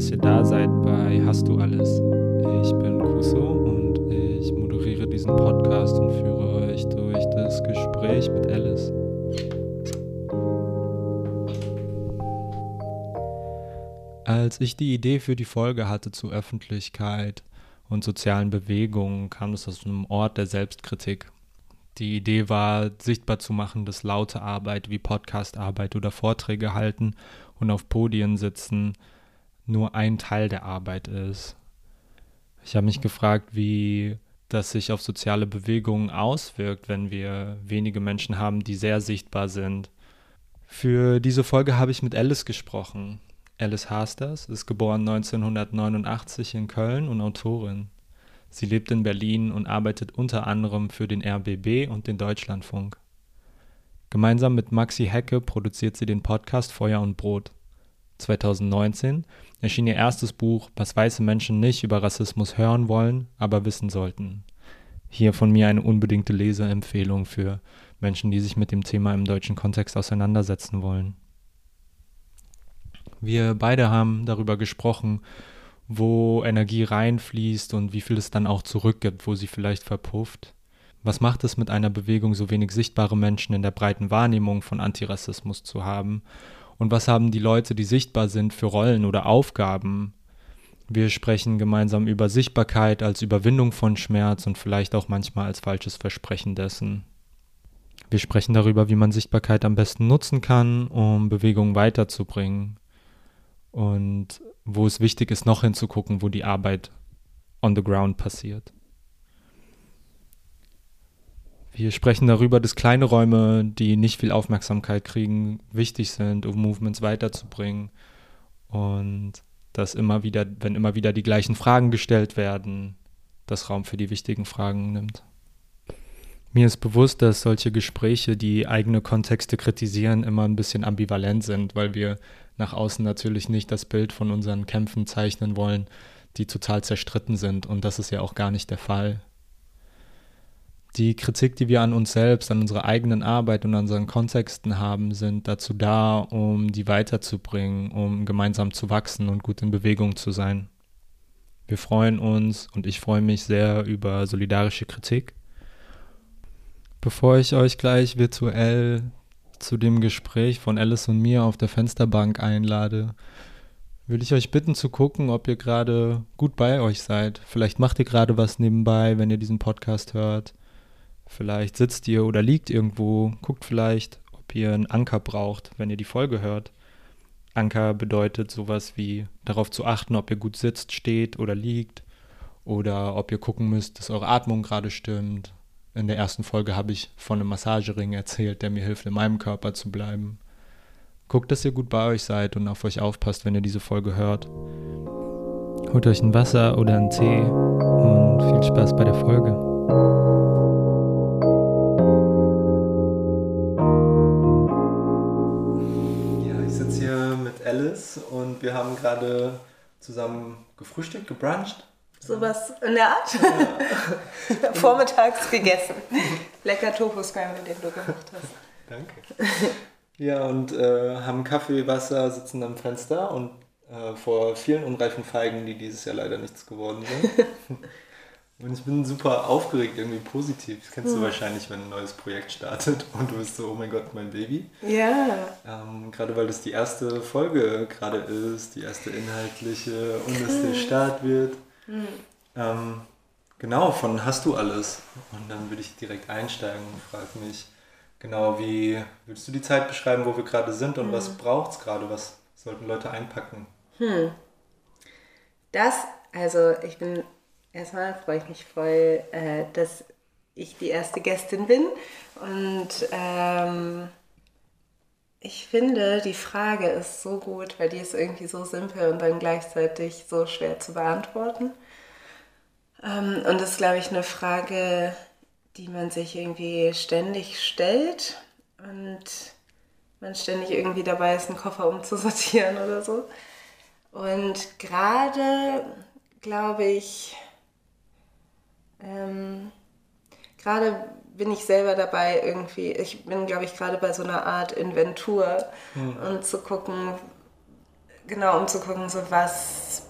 dass ihr da seid bei Hast du alles? Ich bin Kuso und ich moderiere diesen Podcast und führe euch durch das Gespräch mit Alice. Als ich die Idee für die Folge hatte zu Öffentlichkeit und sozialen Bewegungen, kam es aus einem Ort der Selbstkritik. Die Idee war, sichtbar zu machen, dass laute Arbeit wie Podcastarbeit oder Vorträge halten und auf Podien sitzen nur ein Teil der Arbeit ist. Ich habe mich gefragt, wie das sich auf soziale Bewegungen auswirkt, wenn wir wenige Menschen haben, die sehr sichtbar sind. Für diese Folge habe ich mit Alice gesprochen. Alice Hasters ist geboren 1989 in Köln und Autorin. Sie lebt in Berlin und arbeitet unter anderem für den RBB und den Deutschlandfunk. Gemeinsam mit Maxi Hecke produziert sie den Podcast Feuer und Brot. 2019 erschien ihr erstes Buch, was weiße Menschen nicht über Rassismus hören wollen, aber wissen sollten. Hier von mir eine unbedingte Leseempfehlung für Menschen, die sich mit dem Thema im deutschen Kontext auseinandersetzen wollen. Wir beide haben darüber gesprochen, wo Energie reinfließt und wie viel es dann auch zurückgibt, wo sie vielleicht verpufft. Was macht es mit einer Bewegung, so wenig sichtbare Menschen in der breiten Wahrnehmung von Antirassismus zu haben? Und was haben die Leute, die sichtbar sind, für Rollen oder Aufgaben? Wir sprechen gemeinsam über Sichtbarkeit als Überwindung von Schmerz und vielleicht auch manchmal als falsches Versprechen dessen. Wir sprechen darüber, wie man Sichtbarkeit am besten nutzen kann, um Bewegungen weiterzubringen. Und wo es wichtig ist, noch hinzugucken, wo die Arbeit on the ground passiert. Wir sprechen darüber, dass kleine Räume, die nicht viel Aufmerksamkeit kriegen, wichtig sind, um Movements weiterzubringen. Und dass immer wieder, wenn immer wieder die gleichen Fragen gestellt werden, das Raum für die wichtigen Fragen nimmt. Mir ist bewusst, dass solche Gespräche, die eigene Kontexte kritisieren, immer ein bisschen ambivalent sind, weil wir nach außen natürlich nicht das Bild von unseren Kämpfen zeichnen wollen, die total zerstritten sind. Und das ist ja auch gar nicht der Fall. Die Kritik, die wir an uns selbst, an unserer eigenen Arbeit und an unseren Kontexten haben, sind dazu da, um die weiterzubringen, um gemeinsam zu wachsen und gut in Bewegung zu sein. Wir freuen uns und ich freue mich sehr über solidarische Kritik. Bevor ich euch gleich virtuell zu dem Gespräch von Alice und mir auf der Fensterbank einlade, will ich euch bitten zu gucken, ob ihr gerade gut bei euch seid. Vielleicht macht ihr gerade was nebenbei, wenn ihr diesen Podcast hört. Vielleicht sitzt ihr oder liegt irgendwo, guckt vielleicht, ob ihr einen Anker braucht, wenn ihr die Folge hört. Anker bedeutet sowas wie darauf zu achten, ob ihr gut sitzt, steht oder liegt oder ob ihr gucken müsst, dass eure Atmung gerade stimmt, in der ersten Folge habe ich von einem Massagering erzählt, der mir hilft, in meinem Körper zu bleiben. Guckt, dass ihr gut bei euch seid und auf euch aufpasst, wenn ihr diese Folge hört. Holt euch ein Wasser oder einen Tee und viel Spaß bei der Folge. Alice und wir haben gerade zusammen gefrühstückt, gebruncht. Sowas in der Art. Ja. Vormittags gegessen. Lecker Tofu Scramble, den du gemacht hast. Danke. Ja, und äh, haben Kaffee, Wasser, sitzen am Fenster und äh, vor vielen unreifen Feigen, die dieses Jahr leider nichts geworden sind. und ich bin super aufgeregt, irgendwie positiv. Das kennst hm. du wahrscheinlich, wenn ein neues Projekt startet und du bist so, oh mein Gott, mein Baby. Ja. Ähm, gerade weil das die erste Folge gerade ist, die erste inhaltliche und es der Start wird. Mhm. Ähm, genau, von hast du alles? Und dann würde ich direkt einsteigen und frage mich, genau, wie würdest du die Zeit beschreiben, wo wir gerade sind und mhm. was braucht es gerade? Was sollten Leute einpacken? Hm. Das, also ich bin, erstmal freue ich mich voll, äh, dass ich die erste Gästin bin und ähm, ich finde, die Frage ist so gut, weil die ist irgendwie so simpel und dann gleichzeitig so schwer zu beantworten. Ähm, und das ist, glaube ich, eine Frage, die man sich irgendwie ständig stellt und man ständig irgendwie dabei ist, einen Koffer umzusortieren oder so. Und gerade, glaube ich, ähm, gerade bin ich selber dabei irgendwie, ich bin glaube ich gerade bei so einer Art Inventur mhm. und zu gucken, genau, um zu gucken, so was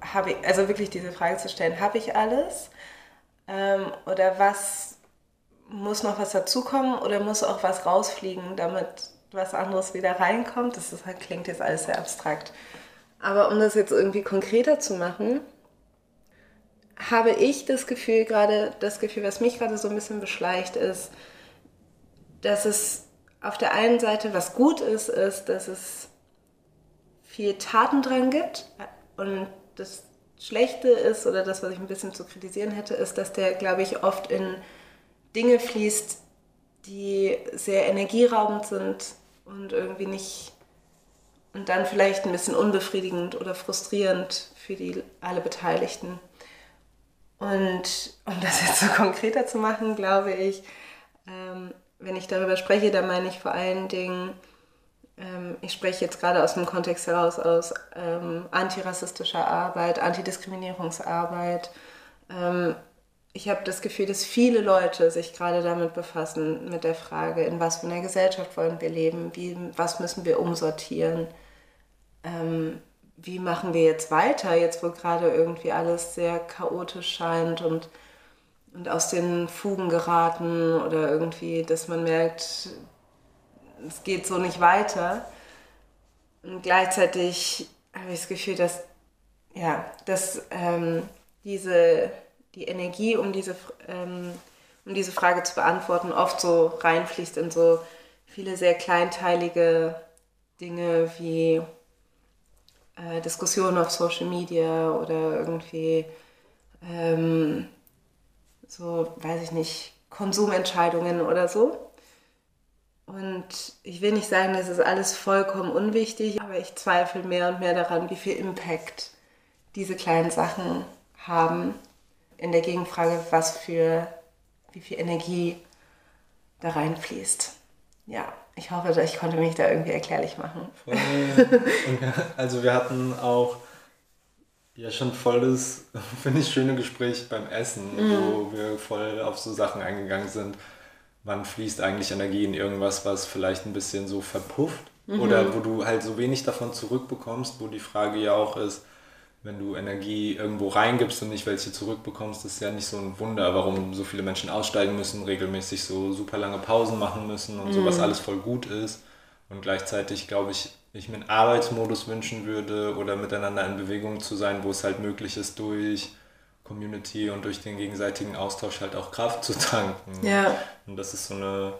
habe ich, also wirklich diese Frage zu stellen, habe ich alles? Ähm, oder was muss noch was dazukommen oder muss auch was rausfliegen, damit was anderes wieder reinkommt? Das ist, klingt jetzt alles sehr abstrakt. Aber um das jetzt irgendwie konkreter zu machen, habe ich das Gefühl gerade, das Gefühl, was mich gerade so ein bisschen beschleicht, ist, dass es auf der einen Seite was gut ist, ist, dass es viel Tatendrang gibt und das Schlechte ist oder das, was ich ein bisschen zu kritisieren hätte, ist, dass der, glaube ich, oft in Dinge fließt, die sehr energieraubend sind und irgendwie nicht und dann vielleicht ein bisschen unbefriedigend oder frustrierend für die alle Beteiligten. Und um das jetzt so konkreter zu machen, glaube ich, ähm, wenn ich darüber spreche, dann meine ich vor allen Dingen, ähm, ich spreche jetzt gerade aus dem Kontext heraus aus ähm, antirassistischer Arbeit, Antidiskriminierungsarbeit. Ähm, ich habe das Gefühl, dass viele Leute sich gerade damit befassen, mit der Frage, in was für einer Gesellschaft wollen wir leben, wie, was müssen wir umsortieren, ähm, wie machen wir jetzt weiter, jetzt wo gerade irgendwie alles sehr chaotisch scheint und, und aus den Fugen geraten oder irgendwie, dass man merkt, es geht so nicht weiter. Und gleichzeitig habe ich das Gefühl, dass, ja, dass ähm, diese, die Energie, um diese, ähm, um diese Frage zu beantworten, oft so reinfließt in so viele sehr kleinteilige Dinge wie äh, Diskussionen auf Social Media oder irgendwie ähm, so, weiß ich nicht, Konsumentscheidungen oder so. Und ich will nicht sagen, das ist alles vollkommen unwichtig, aber ich zweifle mehr und mehr daran, wie viel Impact diese kleinen Sachen haben. In der Gegenfrage, was für, wie viel Energie da reinfließt. Ja, ich hoffe, ich konnte mich da irgendwie erklärlich machen. also wir hatten auch ja schon volles, finde ich, schöne Gespräch beim Essen, mm. wo wir voll auf so Sachen eingegangen sind. Wann fließt eigentlich Energie in irgendwas, was vielleicht ein bisschen so verpufft? Mhm. Oder wo du halt so wenig davon zurückbekommst, wo die Frage ja auch ist, wenn du Energie irgendwo reingibst und nicht welche zurückbekommst, ist ja nicht so ein Wunder, warum so viele Menschen aussteigen müssen, regelmäßig so super lange Pausen machen müssen und mhm. sowas alles voll gut ist. Und gleichzeitig glaube ich, ich mir einen Arbeitsmodus wünschen würde oder miteinander in Bewegung zu sein, wo es halt möglich ist, durch Community und durch den gegenseitigen Austausch halt auch Kraft zu tanken. Ja. Und das ist so eine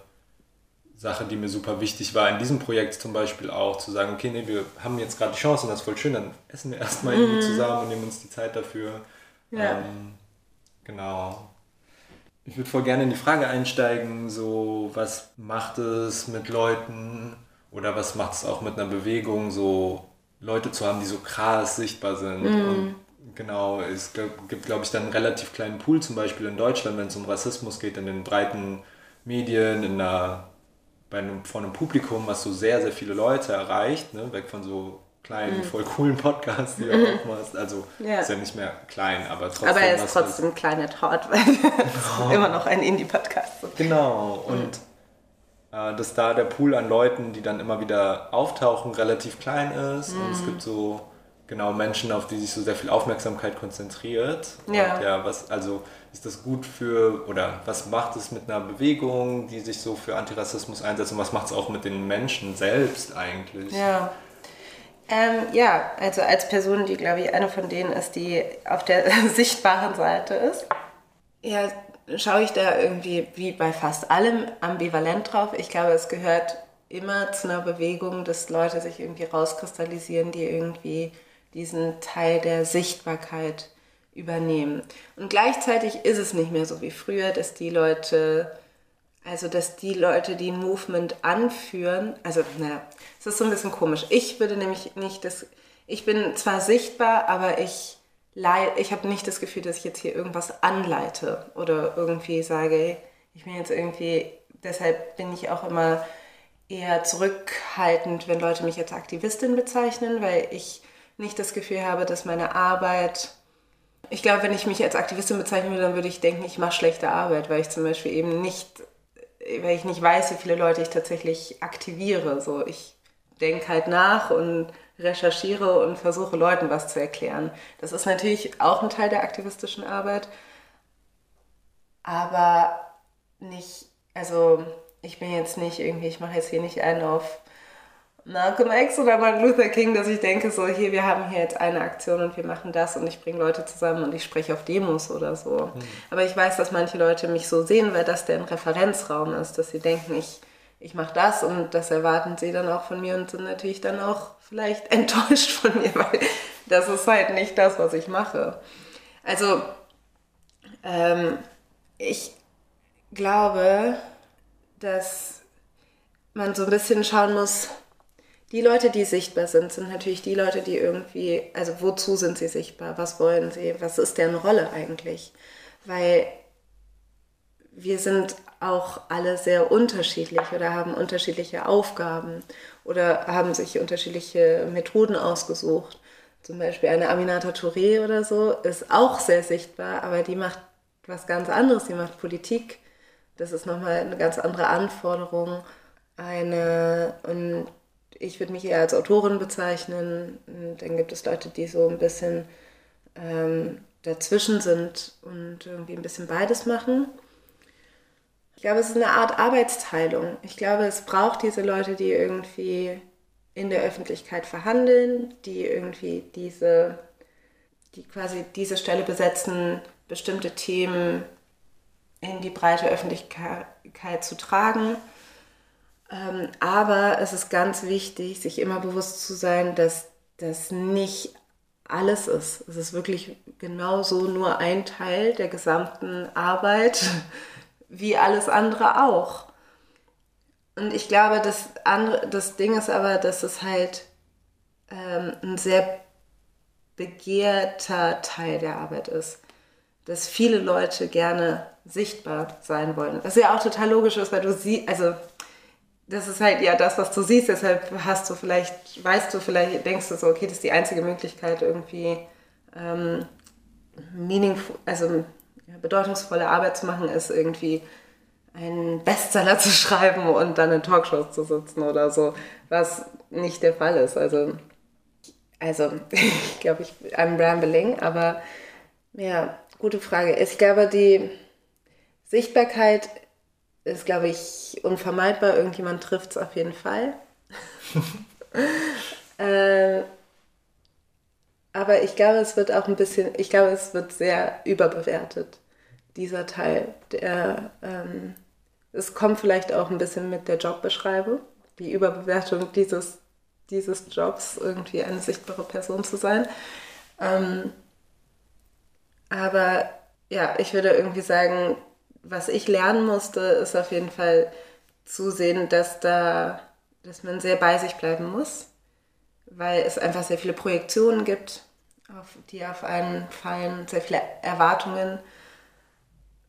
Sache, die mir super wichtig war in diesem Projekt zum Beispiel auch, zu sagen, okay, nee, wir haben jetzt gerade die Chance und das ist voll schön, dann essen wir erstmal mm. irgendwie zusammen und nehmen uns die Zeit dafür. Ja. Ähm, genau. Ich würde voll gerne in die Frage einsteigen, so was macht es mit Leuten oder was macht es auch mit einer Bewegung, so Leute zu haben, die so krass sichtbar sind. Mm. Und genau, es gibt, glaube ich, dann einen relativ kleinen Pool, zum Beispiel in Deutschland, wenn es um Rassismus geht, in den breiten Medien, in einer bei einem, vor einem Publikum, was so sehr, sehr viele Leute erreicht, ne? weg von so kleinen, mhm. voll coolen Podcasts, die du mhm. auch machst. Also ja. ist ja nicht mehr klein, aber trotzdem. Aber er ist trotzdem klein at heart, weil genau. immer noch ein Indie-Podcast. ist. Genau, und mhm. äh, dass da der Pool an Leuten, die dann immer wieder auftauchen, relativ klein ist. Und es mhm. gibt so genau Menschen, auf die sich so sehr viel Aufmerksamkeit konzentriert. Ja. Ja, was, also ist das gut für, oder was macht es mit einer Bewegung, die sich so für Antirassismus einsetzt und was macht es auch mit den Menschen selbst eigentlich? Ja. Ähm, ja, also als Person, die glaube ich eine von denen ist, die auf der sichtbaren Seite ist, ja, schaue ich da irgendwie wie bei fast allem ambivalent drauf. Ich glaube, es gehört immer zu einer Bewegung, dass Leute sich irgendwie rauskristallisieren, die irgendwie diesen Teil der Sichtbarkeit übernehmen. Und gleichzeitig ist es nicht mehr so wie früher, dass die Leute, also dass die Leute, die ein Movement anführen, also naja, es ist so ein bisschen komisch. Ich würde nämlich nicht das, ich bin zwar sichtbar, aber ich, ich habe nicht das Gefühl, dass ich jetzt hier irgendwas anleite oder irgendwie sage, ich bin jetzt irgendwie, deshalb bin ich auch immer eher zurückhaltend, wenn Leute mich als Aktivistin bezeichnen, weil ich nicht das Gefühl habe, dass meine Arbeit ich glaube, wenn ich mich als Aktivistin bezeichnen würde, dann würde ich denken, ich mache schlechte Arbeit, weil ich zum Beispiel eben nicht, weil ich nicht weiß, wie viele Leute ich tatsächlich aktiviere. So, ich denke halt nach und recherchiere und versuche Leuten was zu erklären. Das ist natürlich auch ein Teil der aktivistischen Arbeit, aber nicht, also ich bin jetzt nicht irgendwie, ich mache jetzt hier nicht einen auf Malcolm X oder Martin Luther King, dass ich denke, so hier, wir haben hier jetzt eine Aktion und wir machen das und ich bringe Leute zusammen und ich spreche auf Demos oder so. Mhm. Aber ich weiß, dass manche Leute mich so sehen, weil das deren Referenzraum ist, dass sie denken, ich, ich mache das und das erwarten sie dann auch von mir und sind natürlich dann auch vielleicht enttäuscht von mir, weil das ist halt nicht das, was ich mache. Also, ähm, ich glaube, dass man so ein bisschen schauen muss, die Leute, die sichtbar sind, sind natürlich die Leute, die irgendwie, also wozu sind sie sichtbar? Was wollen sie? Was ist deren Rolle eigentlich? Weil wir sind auch alle sehr unterschiedlich oder haben unterschiedliche Aufgaben oder haben sich unterschiedliche Methoden ausgesucht. Zum Beispiel eine Aminata Touré oder so ist auch sehr sichtbar, aber die macht was ganz anderes. Die macht Politik. Das ist nochmal eine ganz andere Anforderung. Eine, und ich würde mich eher als Autorin bezeichnen. Und dann gibt es Leute, die so ein bisschen ähm, dazwischen sind und irgendwie ein bisschen beides machen. Ich glaube, es ist eine Art Arbeitsteilung. Ich glaube, es braucht diese Leute, die irgendwie in der Öffentlichkeit verhandeln, die irgendwie diese, die quasi diese Stelle besetzen, bestimmte Themen in die breite Öffentlichkeit zu tragen ähm, aber es ist ganz wichtig, sich immer bewusst zu sein, dass das nicht alles ist. Es ist wirklich genauso nur ein Teil der gesamten Arbeit, wie alles andere auch. Und ich glaube, das, andere, das Ding ist aber, dass es halt ähm, ein sehr begehrter Teil der Arbeit ist. Dass viele Leute gerne sichtbar sein wollen. Was ja auch total logisch ist, weil du siehst, also das ist halt ja das, was du siehst. Deshalb hast du vielleicht, weißt du, vielleicht denkst du so, okay, das ist die einzige Möglichkeit, irgendwie ähm, meaningful, also bedeutungsvolle Arbeit zu machen, ist irgendwie einen Bestseller zu schreiben und dann in Talkshows zu sitzen oder so, was nicht der Fall ist. Also, also ich glaube, ich I'm rambling, aber ja, gute Frage. Ich glaube, die Sichtbarkeit ist, glaube ich, unvermeidbar. Irgendjemand trifft es auf jeden Fall. äh, aber ich glaube, es wird auch ein bisschen, ich glaube, es wird sehr überbewertet, dieser Teil. Der, ähm, es kommt vielleicht auch ein bisschen mit der Jobbeschreibung, die Überbewertung dieses, dieses Jobs, irgendwie eine sichtbare Person zu sein. Ähm, aber ja, ich würde irgendwie sagen, was ich lernen musste, ist auf jeden Fall zu sehen, dass da, dass man sehr bei sich bleiben muss, weil es einfach sehr viele Projektionen gibt, auf, die auf einen fallen, sehr viele Erwartungen,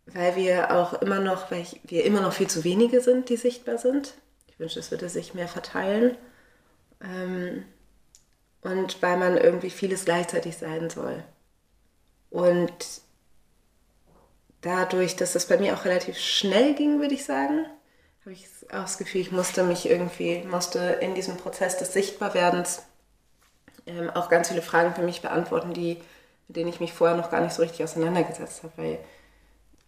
weil wir auch immer noch, weil ich, wir immer noch viel zu wenige sind, die sichtbar sind. Ich wünsche, es würde sich mehr verteilen. Ähm, und weil man irgendwie vieles gleichzeitig sein soll. Und dadurch, dass das bei mir auch relativ schnell ging, würde ich sagen, habe ich auch das Gefühl, ich musste mich irgendwie, musste in diesem Prozess des Sichtbarwerdens ähm, auch ganz viele Fragen für mich beantworten, die, mit denen ich mich vorher noch gar nicht so richtig auseinandergesetzt habe, weil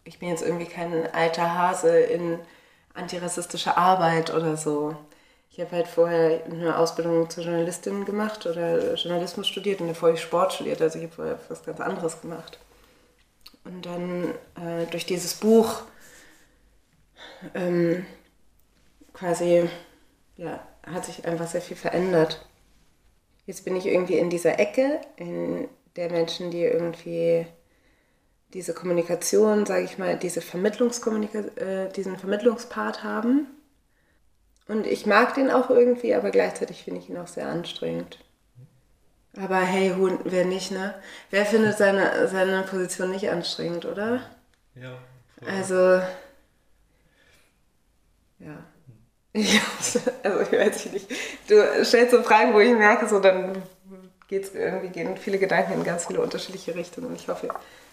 ich bin jetzt irgendwie kein alter Hase in antirassistischer Arbeit oder so. Ich habe halt vorher eine Ausbildung zur Journalistin gemacht oder Journalismus studiert und davor habe ich Sport studiert, also ich habe vorher was ganz anderes gemacht. Und dann äh, durch dieses Buch ähm, quasi, ja, hat sich einfach sehr viel verändert. Jetzt bin ich irgendwie in dieser Ecke, in der Menschen, die irgendwie diese Kommunikation, sage ich mal, diese Vermittlungskommunika äh, diesen Vermittlungspart haben. Und ich mag den auch irgendwie, aber gleichzeitig finde ich ihn auch sehr anstrengend. Aber hey, Hund, wer nicht, ne? Wer findet seine, seine Position nicht anstrengend, oder? Ja. Also, ja. Ich, also ich weiß nicht. Du stellst so Fragen, wo ich merke, so dann geht's irgendwie gehen viele Gedanken in ganz viele unterschiedliche Richtungen. Und ich hoffe,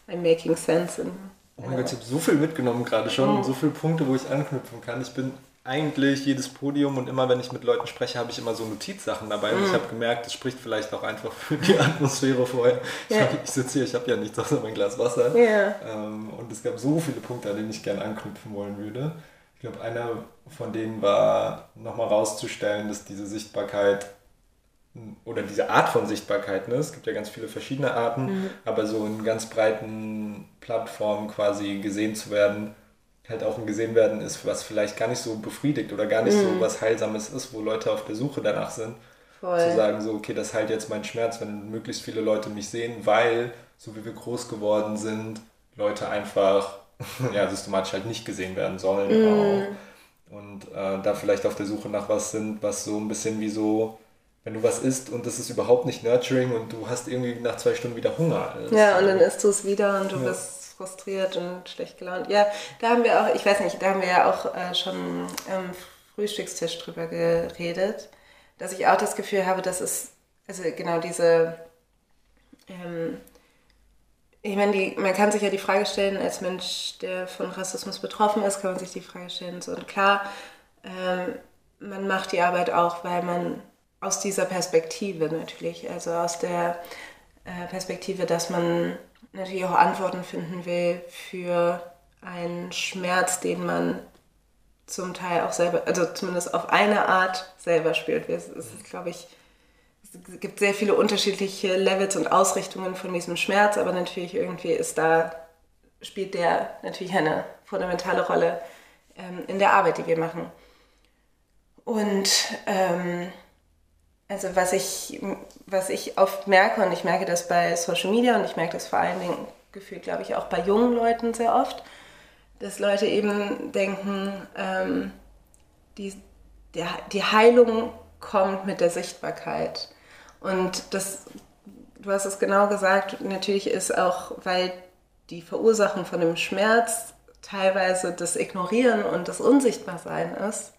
I'm making sense. In, oh mein Gott, ich habe so viel mitgenommen gerade schon und so viele Punkte, wo ich anknüpfen kann. Ich bin eigentlich jedes Podium und immer, wenn ich mit Leuten spreche, habe ich immer so Notizsachen dabei. Und ich mhm. habe gemerkt, das spricht vielleicht auch einfach für die Atmosphäre vorher. Ja. Ich, ich sitze hier, ich habe ja nichts außer mein Glas Wasser. Ja. Ähm, und es gab so viele Punkte, an denen ich gerne anknüpfen wollen würde. Ich glaube, einer von denen war, nochmal rauszustellen, dass diese Sichtbarkeit oder diese Art von Sichtbarkeit, ne? es gibt ja ganz viele verschiedene Arten, mhm. aber so in ganz breiten Plattformen quasi gesehen zu werden, halt auch ein gesehen werden ist, was vielleicht gar nicht so befriedigt oder gar nicht mhm. so was Heilsames ist, wo Leute auf der Suche danach sind. Voll. Zu sagen, so, okay, das heilt jetzt meinen Schmerz, wenn möglichst viele Leute mich sehen, weil, so wie wir groß geworden sind, Leute einfach ja, systematisch halt nicht gesehen werden sollen. Mhm. Und äh, da vielleicht auf der Suche nach was sind, was so ein bisschen wie so wenn du was isst und das ist überhaupt nicht nurturing und du hast irgendwie nach zwei Stunden wieder Hunger. ja, und dann isst du es wieder und du ja. bist frustriert und schlecht gelaunt. Ja, da haben wir auch, ich weiß nicht, da haben wir ja auch äh, schon am Frühstückstisch drüber geredet, dass ich auch das Gefühl habe, dass es, also genau diese, ähm, ich meine, die, man kann sich ja die Frage stellen, als Mensch, der von Rassismus betroffen ist, kann man sich die Frage stellen, so und klar, ähm, man macht die Arbeit auch, weil man aus dieser Perspektive natürlich, also aus der äh, Perspektive, dass man natürlich auch Antworten finden will für einen Schmerz, den man zum Teil auch selber, also zumindest auf eine Art selber spürt. Es ist, glaube ich, es gibt sehr viele unterschiedliche Levels und Ausrichtungen von diesem Schmerz, aber natürlich irgendwie ist da, spielt der natürlich eine fundamentale Rolle ähm, in der Arbeit, die wir machen. Und ähm, also was ich, was ich oft merke, und ich merke das bei Social Media und ich merke das vor allen Dingen gefühlt, glaube ich, auch bei jungen Leuten sehr oft, dass Leute eben denken, ähm, die, der, die Heilung kommt mit der Sichtbarkeit. Und das, du hast es genau gesagt, natürlich ist auch, weil die Verursachung von dem Schmerz teilweise das Ignorieren und das Unsichtbarsein ist,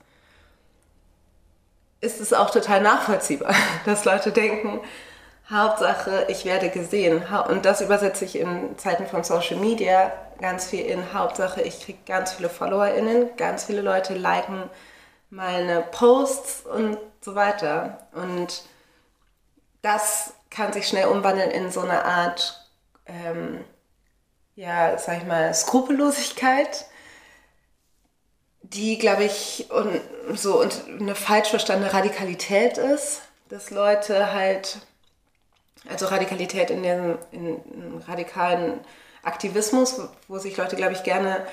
ist es auch total nachvollziehbar, dass Leute denken, Hauptsache, ich werde gesehen. Und das übersetze ich in Zeiten von Social Media ganz viel in Hauptsache, ich kriege ganz viele FollowerInnen, ganz viele Leute liken meine Posts und so weiter. Und das kann sich schnell umwandeln in so eine Art, ähm, ja, sag ich mal, Skrupellosigkeit die, glaube ich, und so und eine falsch verstandene Radikalität ist, dass Leute halt, also Radikalität in dem in, in radikalen Aktivismus, wo sich Leute, glaube ich, gerne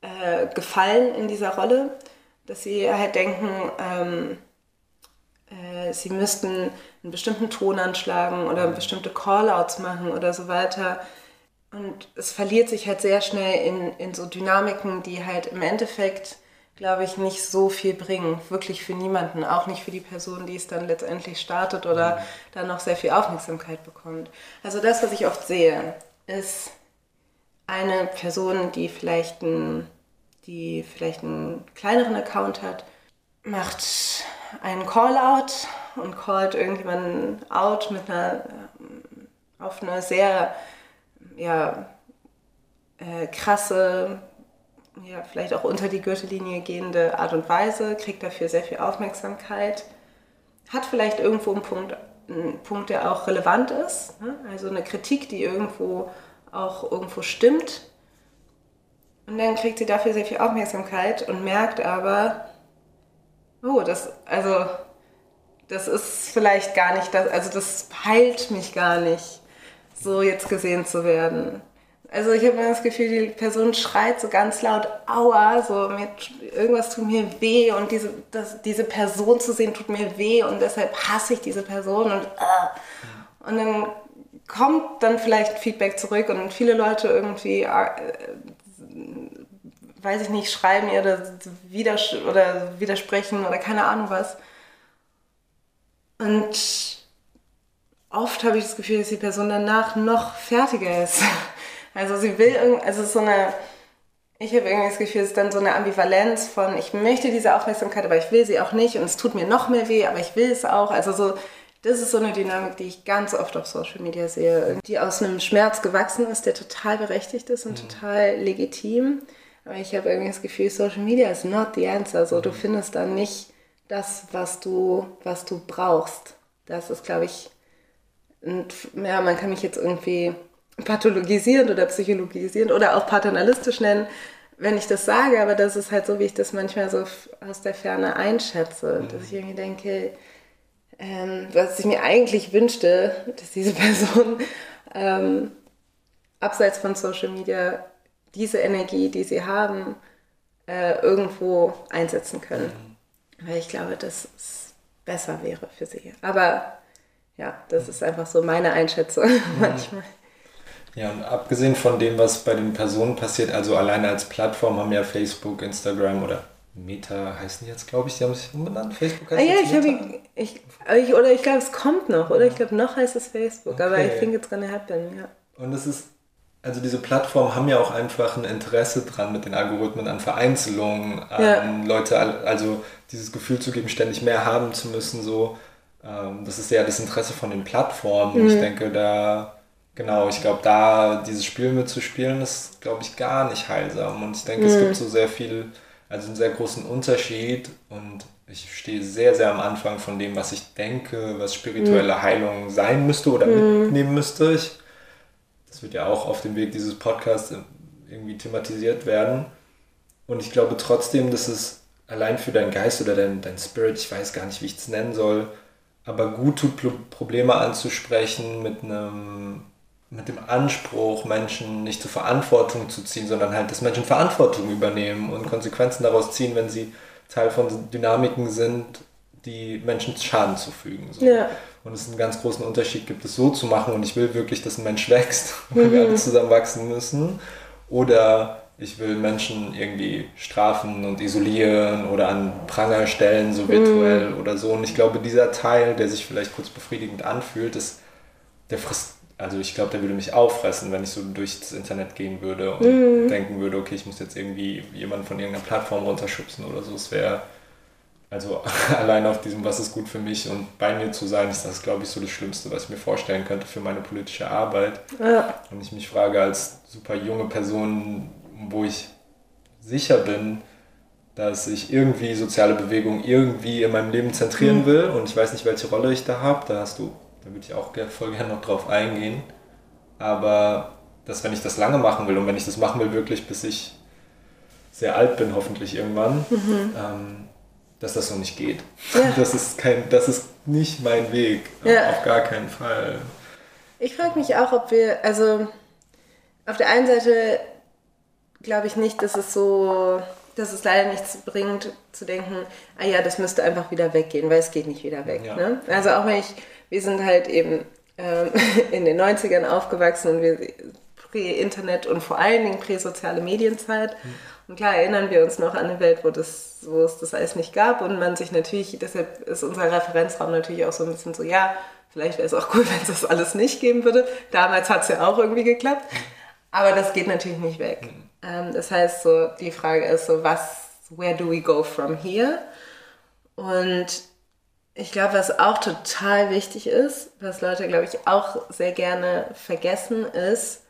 äh, gefallen in dieser Rolle, dass sie halt denken, ähm, äh, sie müssten einen bestimmten Ton anschlagen oder bestimmte Callouts machen oder so weiter. Und es verliert sich halt sehr schnell in, in so Dynamiken, die halt im Endeffekt glaube ich, nicht so viel bringen. Wirklich für niemanden. Auch nicht für die Person, die es dann letztendlich startet oder mhm. dann noch sehr viel Aufmerksamkeit bekommt. Also das, was ich oft sehe, ist eine Person, die vielleicht, ein, die vielleicht einen kleineren Account hat, macht einen Call-out und callt irgendjemanden out mit einer, auf eine sehr ja, äh, krasse ja, vielleicht auch unter die Gürtellinie gehende Art und Weise, kriegt dafür sehr viel Aufmerksamkeit, hat vielleicht irgendwo einen Punkt, einen Punkt der auch relevant ist, ne? also eine Kritik, die irgendwo auch irgendwo stimmt. Und dann kriegt sie dafür sehr viel Aufmerksamkeit und merkt aber, oh, das, also, das ist vielleicht gar nicht das, also das heilt mich gar nicht, so jetzt gesehen zu werden. Also ich habe mir das Gefühl, die Person schreit so ganz laut, aua, so mir, irgendwas tut mir weh und diese, das, diese Person zu sehen tut mir weh und deshalb hasse ich diese Person und uh. und dann kommt dann vielleicht Feedback zurück und viele Leute irgendwie, äh, weiß ich nicht, schreiben ihr oder, widers oder widersprechen oder keine Ahnung was. Und oft habe ich das Gefühl, dass die Person danach noch fertiger ist. Also sie will irgendwie, also so eine, ich habe irgendwie das Gefühl, es ist dann so eine Ambivalenz von, ich möchte diese Aufmerksamkeit, aber ich will sie auch nicht und es tut mir noch mehr weh, aber ich will es auch. Also so, das ist so eine Dynamik, die ich ganz oft auf Social Media sehe, die aus einem Schmerz gewachsen ist, der total berechtigt ist und mhm. total legitim. Aber ich habe irgendwie das Gefühl, Social Media is not the answer. So, du findest dann nicht das, was du, was du brauchst. Das ist, glaube ich, und, ja, man kann mich jetzt irgendwie pathologisieren oder psychologisieren oder auch paternalistisch nennen, wenn ich das sage, aber das ist halt so, wie ich das manchmal so aus der Ferne einschätze, mhm. dass ich irgendwie denke, ähm, was ich mir eigentlich wünschte, dass diese Person ähm, abseits von Social Media diese Energie, die sie haben, äh, irgendwo einsetzen können. Mhm. Weil ich glaube, dass es besser wäre für sie. Aber ja, das ist einfach so meine Einschätzung mhm. manchmal. Ja, und abgesehen von dem, was bei den Personen passiert, also alleine als Plattform haben ja Facebook, Instagram oder Meta heißen die jetzt, glaube ich, die haben sich umbenannt. Facebook heißt ah, ja, ich habe ich, ich, oder ich glaube, es kommt noch, oder? Ich glaube, noch heißt es Facebook, okay. aber ich think it's gonna happen, ja. Und es ist, also diese Plattformen haben ja auch einfach ein Interesse dran mit den Algorithmen an Vereinzelung, an ja. Leute, also dieses Gefühl zu geben, ständig mehr haben zu müssen, so. Ähm, das ist ja das Interesse von den Plattformen. Mhm. Ich denke, da Genau, ich glaube, da dieses Spiel mitzuspielen, ist, glaube ich, gar nicht heilsam. Und ich denke, mhm. es gibt so sehr viel, also einen sehr großen Unterschied. Und ich stehe sehr, sehr am Anfang von dem, was ich denke, was spirituelle mhm. Heilung sein müsste oder mhm. mitnehmen müsste. Ich, das wird ja auch auf dem Weg dieses Podcasts irgendwie thematisiert werden. Und ich glaube trotzdem, dass es allein für deinen Geist oder dein, dein Spirit, ich weiß gar nicht, wie ich es nennen soll, aber gut tut, Probleme anzusprechen mit einem mit dem Anspruch, Menschen nicht zur Verantwortung zu ziehen, sondern halt, dass Menschen Verantwortung übernehmen und Konsequenzen daraus ziehen, wenn sie Teil von Dynamiken sind, die Menschen Schaden zufügen. So. Ja. Und es einen ganz großen Unterschied gibt, es so zu machen und ich will wirklich, dass ein Mensch wächst, weil mhm. wir alle zusammen wachsen müssen. Oder ich will Menschen irgendwie strafen und isolieren oder an Pranger stellen, so virtuell mhm. oder so. Und ich glaube, dieser Teil, der sich vielleicht kurz befriedigend anfühlt, ist, der frisst also ich glaube, der würde mich auffressen, wenn ich so durchs Internet gehen würde und mhm. denken würde, okay, ich muss jetzt irgendwie jemanden von irgendeiner Plattform runterschubsen oder so. Es wäre, also allein auf diesem, was ist gut für mich und bei mir zu sein, ist das, glaube ich, so das Schlimmste, was ich mir vorstellen könnte für meine politische Arbeit. Ja. Und ich mich frage als super junge Person, wo ich sicher bin, dass ich irgendwie soziale Bewegung irgendwie in meinem Leben zentrieren mhm. will und ich weiß nicht, welche Rolle ich da habe. Da hast du da würde ich auch voll gerne noch drauf eingehen. Aber dass wenn ich das lange machen will und wenn ich das machen will wirklich bis ich sehr alt bin, hoffentlich irgendwann, mhm. ähm, dass das so nicht geht. Ja. Das, ist kein, das ist nicht mein Weg. Ja. Auf gar keinen Fall. Ich frage mich auch, ob wir, also auf der einen Seite glaube ich nicht, dass es so, dass es leider nichts bringt, zu denken, ah ja, das müsste einfach wieder weggehen, weil es geht nicht wieder weg. Ja. Ne? Also auch wenn ich wir sind halt eben ähm, in den 90ern aufgewachsen und wir Prä-Internet und vor allen Dingen prä-soziale Medienzeit. Mhm. Und klar erinnern wir uns noch an eine Welt, wo, das, wo es das alles nicht gab und man sich natürlich, deshalb ist unser Referenzraum natürlich auch so ein bisschen so, ja, vielleicht wäre es auch cool, wenn es das alles nicht geben würde. Damals hat es ja auch irgendwie geklappt. Aber das geht natürlich nicht weg. Mhm. Ähm, das heißt, so die Frage ist so, was, where do we go from here? Und ich glaube, was auch total wichtig ist, was Leute, glaube ich, auch sehr gerne vergessen, ist,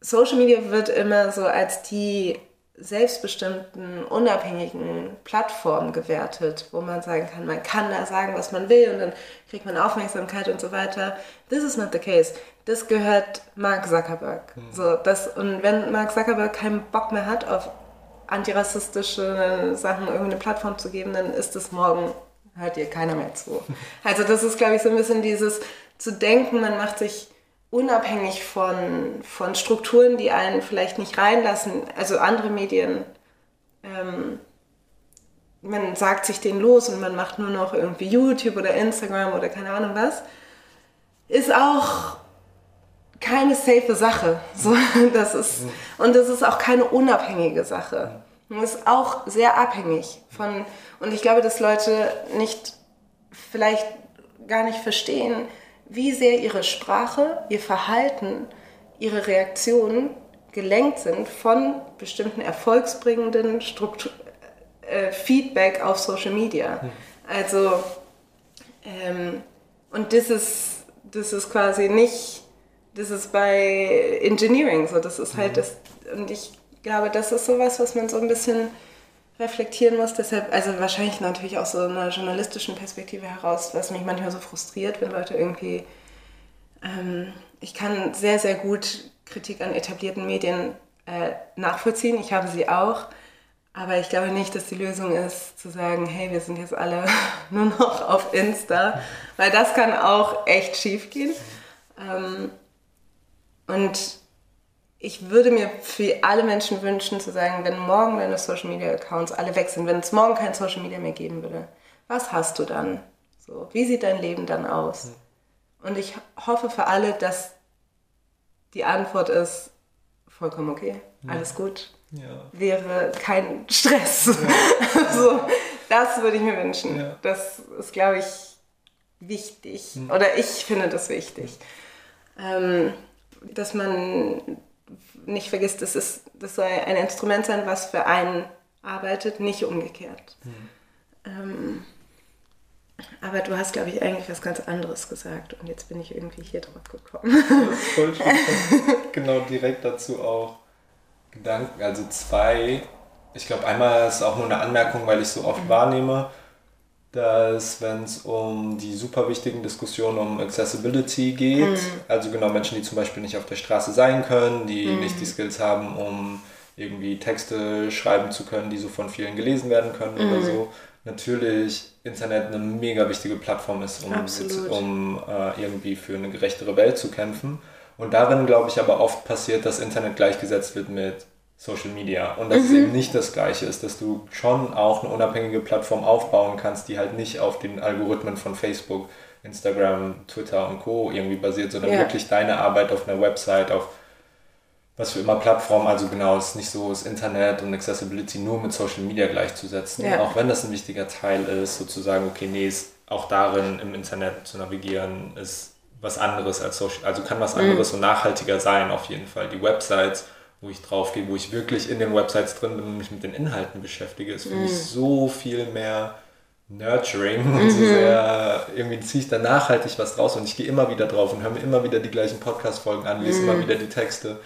Social Media wird immer so als die selbstbestimmten, unabhängigen Plattformen gewertet, wo man sagen kann, man kann da sagen, was man will und dann kriegt man Aufmerksamkeit und so weiter. This is not the case. Das gehört Mark Zuckerberg. Mhm. So, das, und wenn Mark Zuckerberg keinen Bock mehr hat, auf antirassistische Sachen irgendwie eine Plattform zu geben, dann ist es morgen hört dir keiner mehr zu. Also das ist, glaube ich, so ein bisschen dieses zu denken, man macht sich unabhängig von, von Strukturen, die einen vielleicht nicht reinlassen, also andere Medien, ähm, man sagt sich den los und man macht nur noch irgendwie YouTube oder Instagram oder keine Ahnung was, ist auch keine safe Sache. So, das ist, und das ist auch keine unabhängige Sache. Und ist auch sehr abhängig von, und ich glaube, dass Leute nicht, vielleicht gar nicht verstehen, wie sehr ihre Sprache, ihr Verhalten, ihre Reaktionen gelenkt sind von bestimmten erfolgsbringenden Struktur, äh, Feedback auf Social Media. Also, ähm, und das ist, das ist quasi nicht, das ist bei Engineering so, das ist halt mhm. das, und ich glaube, das ist sowas, was man so ein bisschen reflektieren muss. Deshalb, also wahrscheinlich natürlich auch so einer journalistischen Perspektive heraus, was mich manchmal so frustriert, wenn Leute irgendwie. Ähm, ich kann sehr, sehr gut Kritik an etablierten Medien äh, nachvollziehen. Ich habe sie auch. Aber ich glaube nicht, dass die Lösung ist, zu sagen, hey, wir sind jetzt alle nur noch auf Insta, weil das kann auch echt schief gehen. Ähm, und ich würde mir für alle Menschen wünschen, zu sagen, wenn morgen deine Social Media Accounts alle weg sind, wenn es morgen kein Social Media mehr geben würde, was hast du dann? So, wie sieht dein Leben dann aus? Und ich hoffe für alle, dass die Antwort ist vollkommen okay, alles gut, ja. wäre kein Stress. Ja. so, das würde ich mir wünschen. Das ist, glaube ich, wichtig. Mhm. Oder ich finde das wichtig. Ähm, dass man nicht vergisst, das, ist, das soll ein Instrument sein, was für einen arbeitet, nicht umgekehrt. Mhm. Ähm, aber du hast, glaube ich, eigentlich was ganz anderes gesagt und jetzt bin ich irgendwie hier drauf gekommen. Das ist voll schön. genau, direkt dazu auch Gedanken, also zwei. Ich glaube, einmal ist auch nur eine Anmerkung, weil ich so oft mhm. wahrnehme, dass wenn es um die super wichtigen Diskussionen um Accessibility geht, mhm. also genau Menschen, die zum Beispiel nicht auf der Straße sein können, die mhm. nicht die Skills haben, um irgendwie Texte schreiben zu können, die so von vielen gelesen werden können mhm. oder so, natürlich Internet eine mega wichtige Plattform ist, um, um äh, irgendwie für eine gerechtere Welt zu kämpfen. Und darin, glaube ich, aber oft passiert, dass Internet gleichgesetzt wird mit Social Media und dass mhm. es eben nicht das Gleiche ist, dass du schon auch eine unabhängige Plattform aufbauen kannst, die halt nicht auf den Algorithmen von Facebook, Instagram, Twitter und Co. irgendwie basiert, sondern ja. wirklich deine Arbeit auf einer Website, auf was für immer Plattformen, also genau, es ist nicht so, das Internet und Accessibility nur mit Social Media gleichzusetzen, ja. auch wenn das ein wichtiger Teil ist, sozusagen, okay, nee, ist auch darin im Internet zu navigieren, ist was anderes als Social, also kann was mhm. anderes mhm. und nachhaltiger sein auf jeden Fall. Die Websites wo ich drauf gehe, wo ich wirklich in den Websites drin bin und mich mit den Inhalten beschäftige, ist für mhm. mich so viel mehr nurturing mhm. und so sehr, irgendwie ziehe ich da nachhaltig was draus und ich gehe immer wieder drauf und höre mir immer wieder die gleichen Podcast-Folgen an, lese mhm. immer wieder die Texte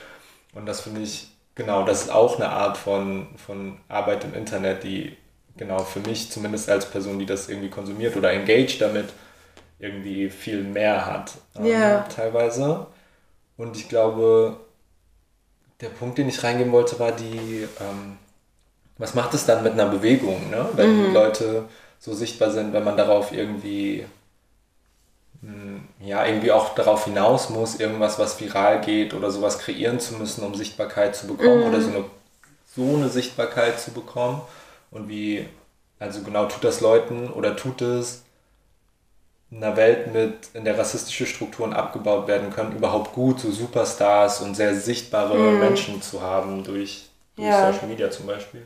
und das finde ich, genau, das ist auch eine Art von, von Arbeit im Internet, die genau für mich zumindest als Person, die das irgendwie konsumiert oder engaged damit, irgendwie viel mehr hat ähm, yeah. teilweise. Und ich glaube, der Punkt, den ich reingehen wollte, war die, ähm, was macht es dann mit einer Bewegung, ne? wenn mhm. Leute so sichtbar sind, wenn man darauf irgendwie, mh, hm, ja, irgendwie auch darauf hinaus muss, irgendwas, was viral geht oder sowas kreieren zu müssen, um Sichtbarkeit zu bekommen mhm. oder so eine, so eine Sichtbarkeit zu bekommen und wie, also genau, tut das Leuten oder tut es einer Welt mit, in der rassistische Strukturen abgebaut werden können, überhaupt gut, so Superstars und sehr sichtbare mhm. Menschen zu haben durch, durch ja. Social Media zum Beispiel?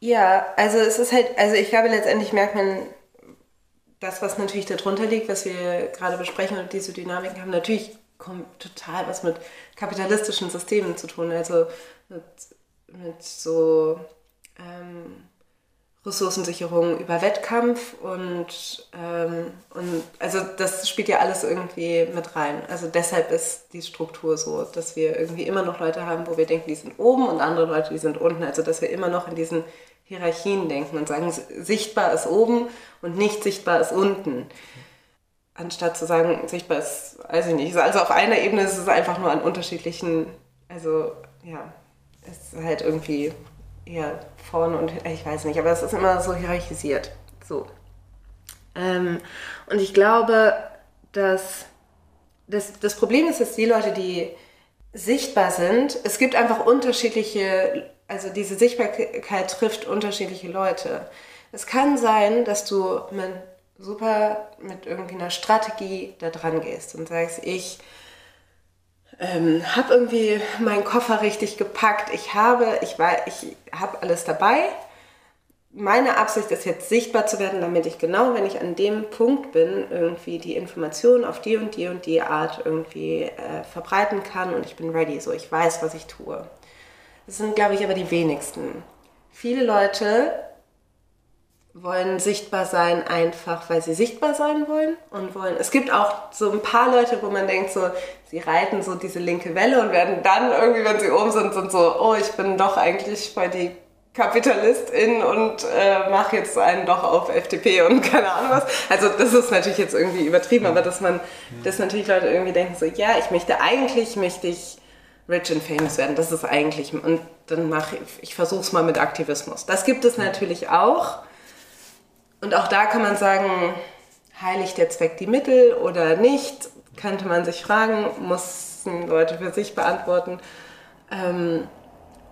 Ja, also es ist halt, also ich glaube letztendlich merkt man, das, was natürlich darunter liegt, was wir gerade besprechen und diese Dynamiken haben, natürlich kommt total was mit kapitalistischen Systemen zu tun, also mit, mit so ähm, Ressourcensicherung über Wettkampf und, ähm, und also das spielt ja alles irgendwie mit rein. Also deshalb ist die Struktur so, dass wir irgendwie immer noch Leute haben, wo wir denken, die sind oben und andere Leute, die sind unten. Also dass wir immer noch in diesen Hierarchien denken und sagen, sichtbar ist oben und nicht sichtbar ist unten. Anstatt zu sagen, sichtbar ist, weiß ich nicht. Also auf einer Ebene ist es einfach nur an unterschiedlichen, also ja, es ist halt irgendwie eher vorne und ich weiß nicht, aber es ist immer so hierarchisiert. So. Ähm, und ich glaube, dass das, das Problem ist, dass die Leute, die sichtbar sind, es gibt einfach unterschiedliche, also diese Sichtbarkeit trifft unterschiedliche Leute. Es kann sein, dass du mit super mit irgendwie einer Strategie da dran gehst und sagst, ich ähm, habe irgendwie meinen Koffer richtig gepackt. Ich habe, ich war, ich habe alles dabei. Meine Absicht ist jetzt sichtbar zu werden, damit ich genau, wenn ich an dem Punkt bin, irgendwie die Informationen auf die und die und die Art irgendwie äh, verbreiten kann und ich bin ready. So, ich weiß, was ich tue. Das sind, glaube ich, aber die wenigsten. Viele Leute wollen sichtbar sein, einfach weil sie sichtbar sein wollen und wollen. Es gibt auch so ein paar Leute, wo man denkt, so, sie reiten so diese linke Welle und werden dann irgendwie, wenn sie oben sind, sind so, oh, ich bin doch eigentlich voll die Kapitalistin und äh, mache jetzt einen doch auf FDP und keine Ahnung was. Also das ist natürlich jetzt irgendwie übertrieben, aber dass man, dass natürlich Leute irgendwie denken so, ja, ich möchte eigentlich, möchte ich rich and famous werden. Das ist eigentlich, und dann mache ich, ich versuche es mal mit Aktivismus. Das gibt es natürlich auch. Und auch da kann man sagen, heiligt der Zweck die Mittel oder nicht? Könnte man sich fragen, mussten Leute für sich beantworten. Ähm,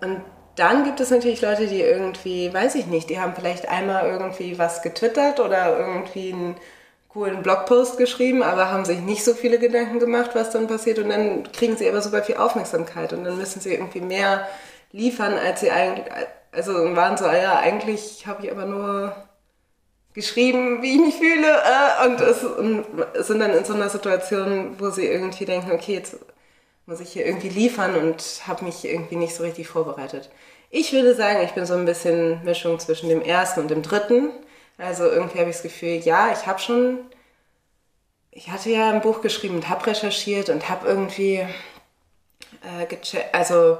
und dann gibt es natürlich Leute, die irgendwie, weiß ich nicht, die haben vielleicht einmal irgendwie was getwittert oder irgendwie einen coolen Blogpost geschrieben, aber haben sich nicht so viele Gedanken gemacht, was dann passiert. Und dann kriegen sie aber super viel Aufmerksamkeit und dann müssen sie irgendwie mehr liefern, als sie eigentlich, also waren so, ja, eigentlich habe ich aber nur geschrieben, wie ich mich fühle äh, und, es, und sind dann in so einer Situation, wo sie irgendwie denken, okay, jetzt muss ich hier irgendwie liefern und habe mich irgendwie nicht so richtig vorbereitet. Ich würde sagen, ich bin so ein bisschen Mischung zwischen dem ersten und dem dritten. Also irgendwie habe ich das Gefühl, ja, ich habe schon, ich hatte ja ein Buch geschrieben und habe recherchiert und habe irgendwie äh, gecheckt, also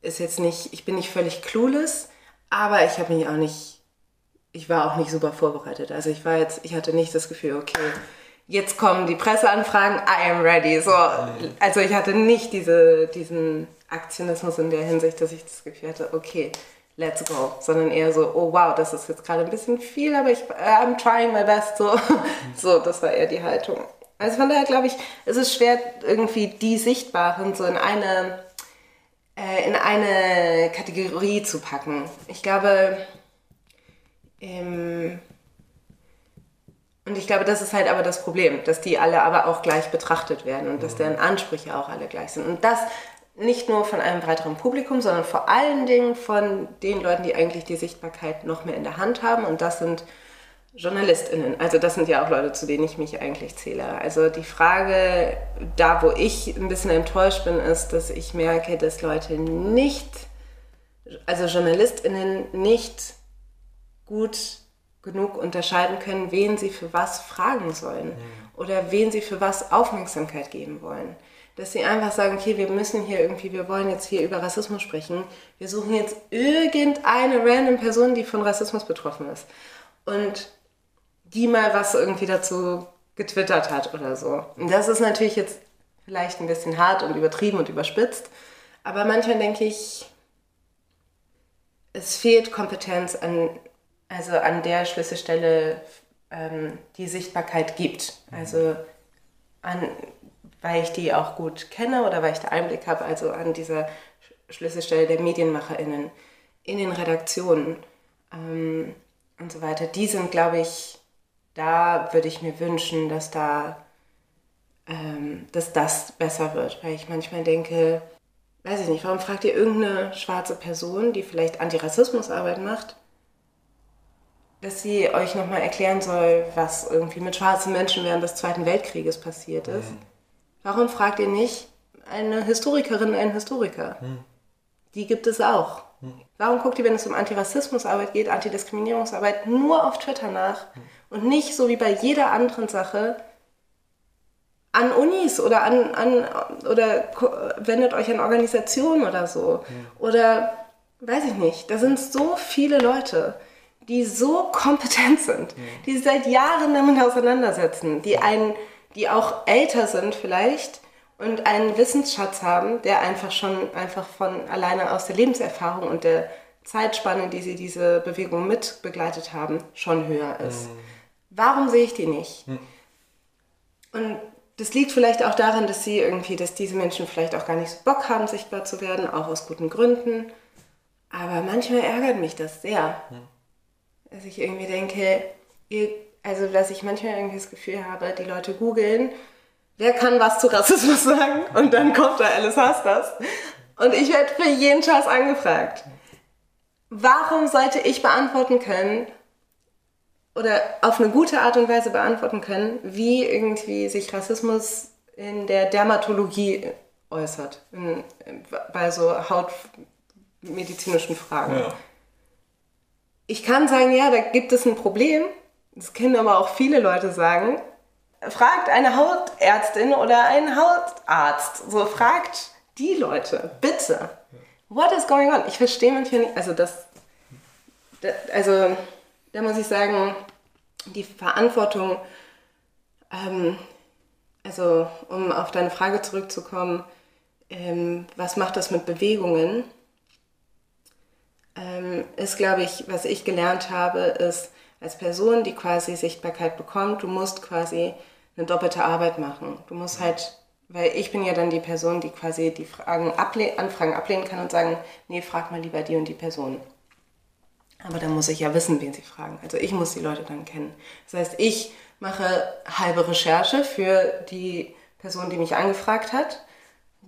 ist jetzt nicht, ich bin nicht völlig clueless, aber ich habe mich auch nicht, ich war auch nicht super vorbereitet. Also ich war jetzt, ich hatte nicht das Gefühl, okay, jetzt kommen die Presseanfragen, I am ready. So, also ich hatte nicht diese, diesen Aktionismus in der Hinsicht, dass ich das Gefühl hatte, okay, let's go, sondern eher so, oh wow, das ist jetzt gerade ein bisschen viel, aber ich, I'm trying my best. So, so das war eher die Haltung. Also von daher glaube ich, es ist schwer, irgendwie die Sichtbaren so in eine, äh, in eine Kategorie zu packen. Ich glaube, ähm, und ich glaube, das ist halt aber das Problem, dass die alle aber auch gleich betrachtet werden und dass mhm. deren Ansprüche auch alle gleich sind. Und das nicht nur von einem breiteren Publikum, sondern vor allen Dingen von den Leuten, die eigentlich die Sichtbarkeit noch mehr in der Hand haben. Und das sind JournalistInnen. Also das sind ja auch Leute, zu denen ich mich eigentlich zähle. Also die Frage, da wo ich ein bisschen enttäuscht bin, ist, dass ich merke, dass Leute nicht, also JournalistInnen nicht gut genug unterscheiden können, wen sie für was fragen sollen mhm. oder wen sie für was Aufmerksamkeit geben wollen. Dass sie einfach sagen, okay, wir müssen hier irgendwie, wir wollen jetzt hier über Rassismus sprechen. Wir suchen jetzt irgendeine random Person, die von Rassismus betroffen ist. Und die mal was irgendwie dazu getwittert hat oder so. Und das ist natürlich jetzt vielleicht ein bisschen hart und übertrieben und überspitzt. Aber manchmal denke ich, es fehlt Kompetenz an also an der Schlüsselstelle ähm, die Sichtbarkeit gibt. Also an, weil ich die auch gut kenne oder weil ich da Einblick habe, also an dieser Schlüsselstelle der MedienmacherInnen in den Redaktionen ähm, und so weiter. Die sind, glaube ich, da würde ich mir wünschen, dass da ähm, dass das besser wird, weil ich manchmal denke, weiß ich nicht, warum fragt ihr irgendeine schwarze Person, die vielleicht Antirassismusarbeit macht, dass sie euch nochmal erklären soll, was irgendwie mit schwarzen Menschen während des Zweiten Weltkrieges passiert ist. Mhm. Warum fragt ihr nicht eine Historikerin, einen Historiker? Mhm. Die gibt es auch. Mhm. Warum guckt ihr, wenn es um Antirassismusarbeit geht, Antidiskriminierungsarbeit, nur auf Twitter nach und nicht so wie bei jeder anderen Sache an Unis oder an, an oder wendet euch an Organisationen oder so. Oder weiß ich nicht, da sind so viele Leute die so kompetent sind, die sich seit Jahren damit auseinandersetzen, die einen, die auch älter sind vielleicht und einen Wissensschatz haben, der einfach schon einfach von alleine aus der Lebenserfahrung und der Zeitspanne, die sie diese Bewegung mit begleitet haben, schon höher ist. Mhm. Warum sehe ich die nicht? Mhm. Und das liegt vielleicht auch daran, dass sie irgendwie, dass diese Menschen vielleicht auch gar nicht so Bock haben, sichtbar zu werden, auch aus guten Gründen. Aber manchmal ärgert mich das sehr. Mhm dass ich irgendwie denke, also dass ich manchmal irgendwie das Gefühl habe, die Leute googeln, wer kann was zu Rassismus sagen? Und dann kommt da Alice Hastas. Und ich werde für jeden Scheiß angefragt. Warum sollte ich beantworten können oder auf eine gute Art und Weise beantworten können, wie irgendwie sich Rassismus in der Dermatologie äußert, in, bei so hautmedizinischen Fragen? Ja. Ich kann sagen, ja, da gibt es ein Problem. Das können aber auch viele Leute sagen. Fragt eine Hautärztin oder einen Hautarzt. So fragt die Leute, bitte. What is going on? Ich verstehe manchmal nicht. Also das, also da muss ich sagen, die Verantwortung, ähm, also um auf deine Frage zurückzukommen, ähm, was macht das mit Bewegungen? Ähm, ist, glaube ich, was ich gelernt habe, ist, als Person, die quasi Sichtbarkeit bekommt, du musst quasi eine doppelte Arbeit machen. Du musst halt, weil ich bin ja dann die Person, die quasi die Fragen ableh Anfragen ablehnen kann und sagen, nee, frag mal lieber die und die Person. Aber dann muss ich ja wissen, wen sie fragen. Also ich muss die Leute dann kennen. Das heißt, ich mache halbe Recherche für die Person, die mich angefragt hat.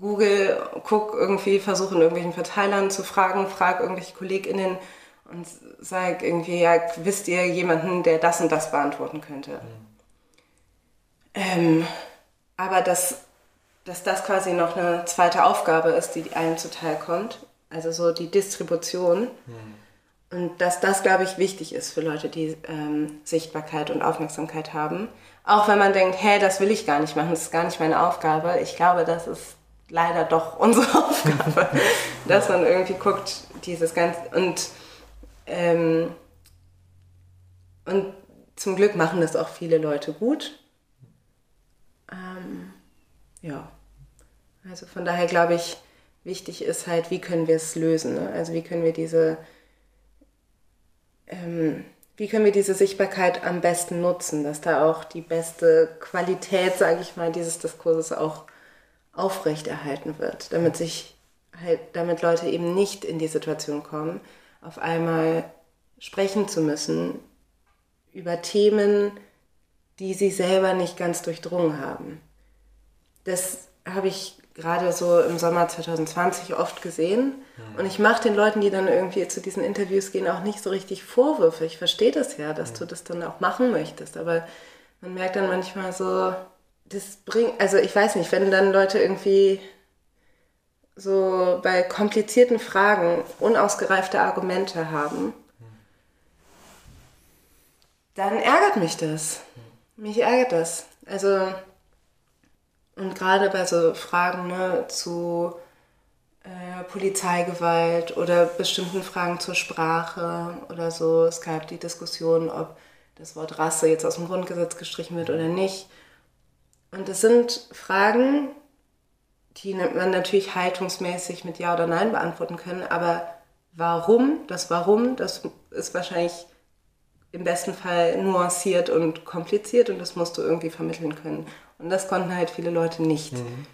Google, guck irgendwie, versuche in irgendwelchen Verteilern zu fragen, frag irgendwelche KollegInnen und sag irgendwie, ja, wisst ihr jemanden, der das und das beantworten könnte? Mhm. Ähm, aber dass, dass das quasi noch eine zweite Aufgabe ist, die einem zuteil kommt, also so die Distribution. Mhm und dass das, glaube ich, wichtig ist für Leute, die ähm, Sichtbarkeit und Aufmerksamkeit haben. Auch wenn man denkt, hey, das will ich gar nicht machen, das ist gar nicht meine Aufgabe. Ich glaube, das ist leider doch unsere Aufgabe, dass man irgendwie guckt, dieses Ganze. Und, ähm, und zum Glück machen das auch viele Leute gut. Ähm, ja. Also von daher glaube ich, wichtig ist halt, wie können wir es lösen? Ne? Also wie können wir diese ähm, wie können wir diese Sichtbarkeit am besten nutzen, dass da auch die beste Qualität, sage ich mal, dieses Diskurses auch aufrechterhalten wird, damit sich halt, damit Leute eben nicht in die Situation kommen, auf einmal sprechen zu müssen über Themen, die sie selber nicht ganz durchdrungen haben. Das habe ich gerade so im Sommer 2020 oft gesehen. Und ich mache den Leuten, die dann irgendwie zu diesen Interviews gehen, auch nicht so richtig Vorwürfe. Ich verstehe das ja, dass du das dann auch machen möchtest. Aber man merkt dann manchmal so, das bringt, also ich weiß nicht, wenn dann Leute irgendwie so bei komplizierten Fragen unausgereifte Argumente haben, dann ärgert mich das. Mich ärgert das. Also und gerade bei so Fragen ne, zu äh, Polizeigewalt oder bestimmten Fragen zur Sprache oder so, es gab die Diskussion, ob das Wort Rasse jetzt aus dem Grundgesetz gestrichen wird oder nicht. Und es sind Fragen, die man natürlich haltungsmäßig mit Ja oder Nein beantworten können, aber warum, das Warum, das ist wahrscheinlich im besten Fall nuanciert und kompliziert und das musst du irgendwie vermitteln können. Und das konnten halt viele Leute nicht. Mhm.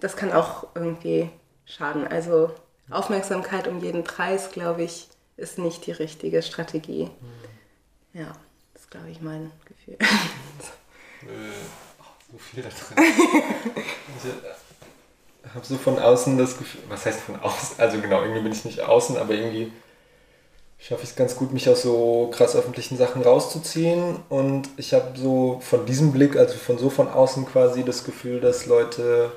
Das kann auch irgendwie schaden. Also Aufmerksamkeit um jeden Preis, glaube ich, ist nicht die richtige Strategie. Mhm. Ja, das ist, glaube ich, mein Gefühl. äh, so viel da drin. ich habe so von außen das Gefühl, was heißt von außen? Also genau, irgendwie bin ich nicht außen, aber irgendwie schaffe ich es ganz gut, mich aus so krass öffentlichen Sachen rauszuziehen. Und ich habe so von diesem Blick, also von so von außen quasi das Gefühl, dass Leute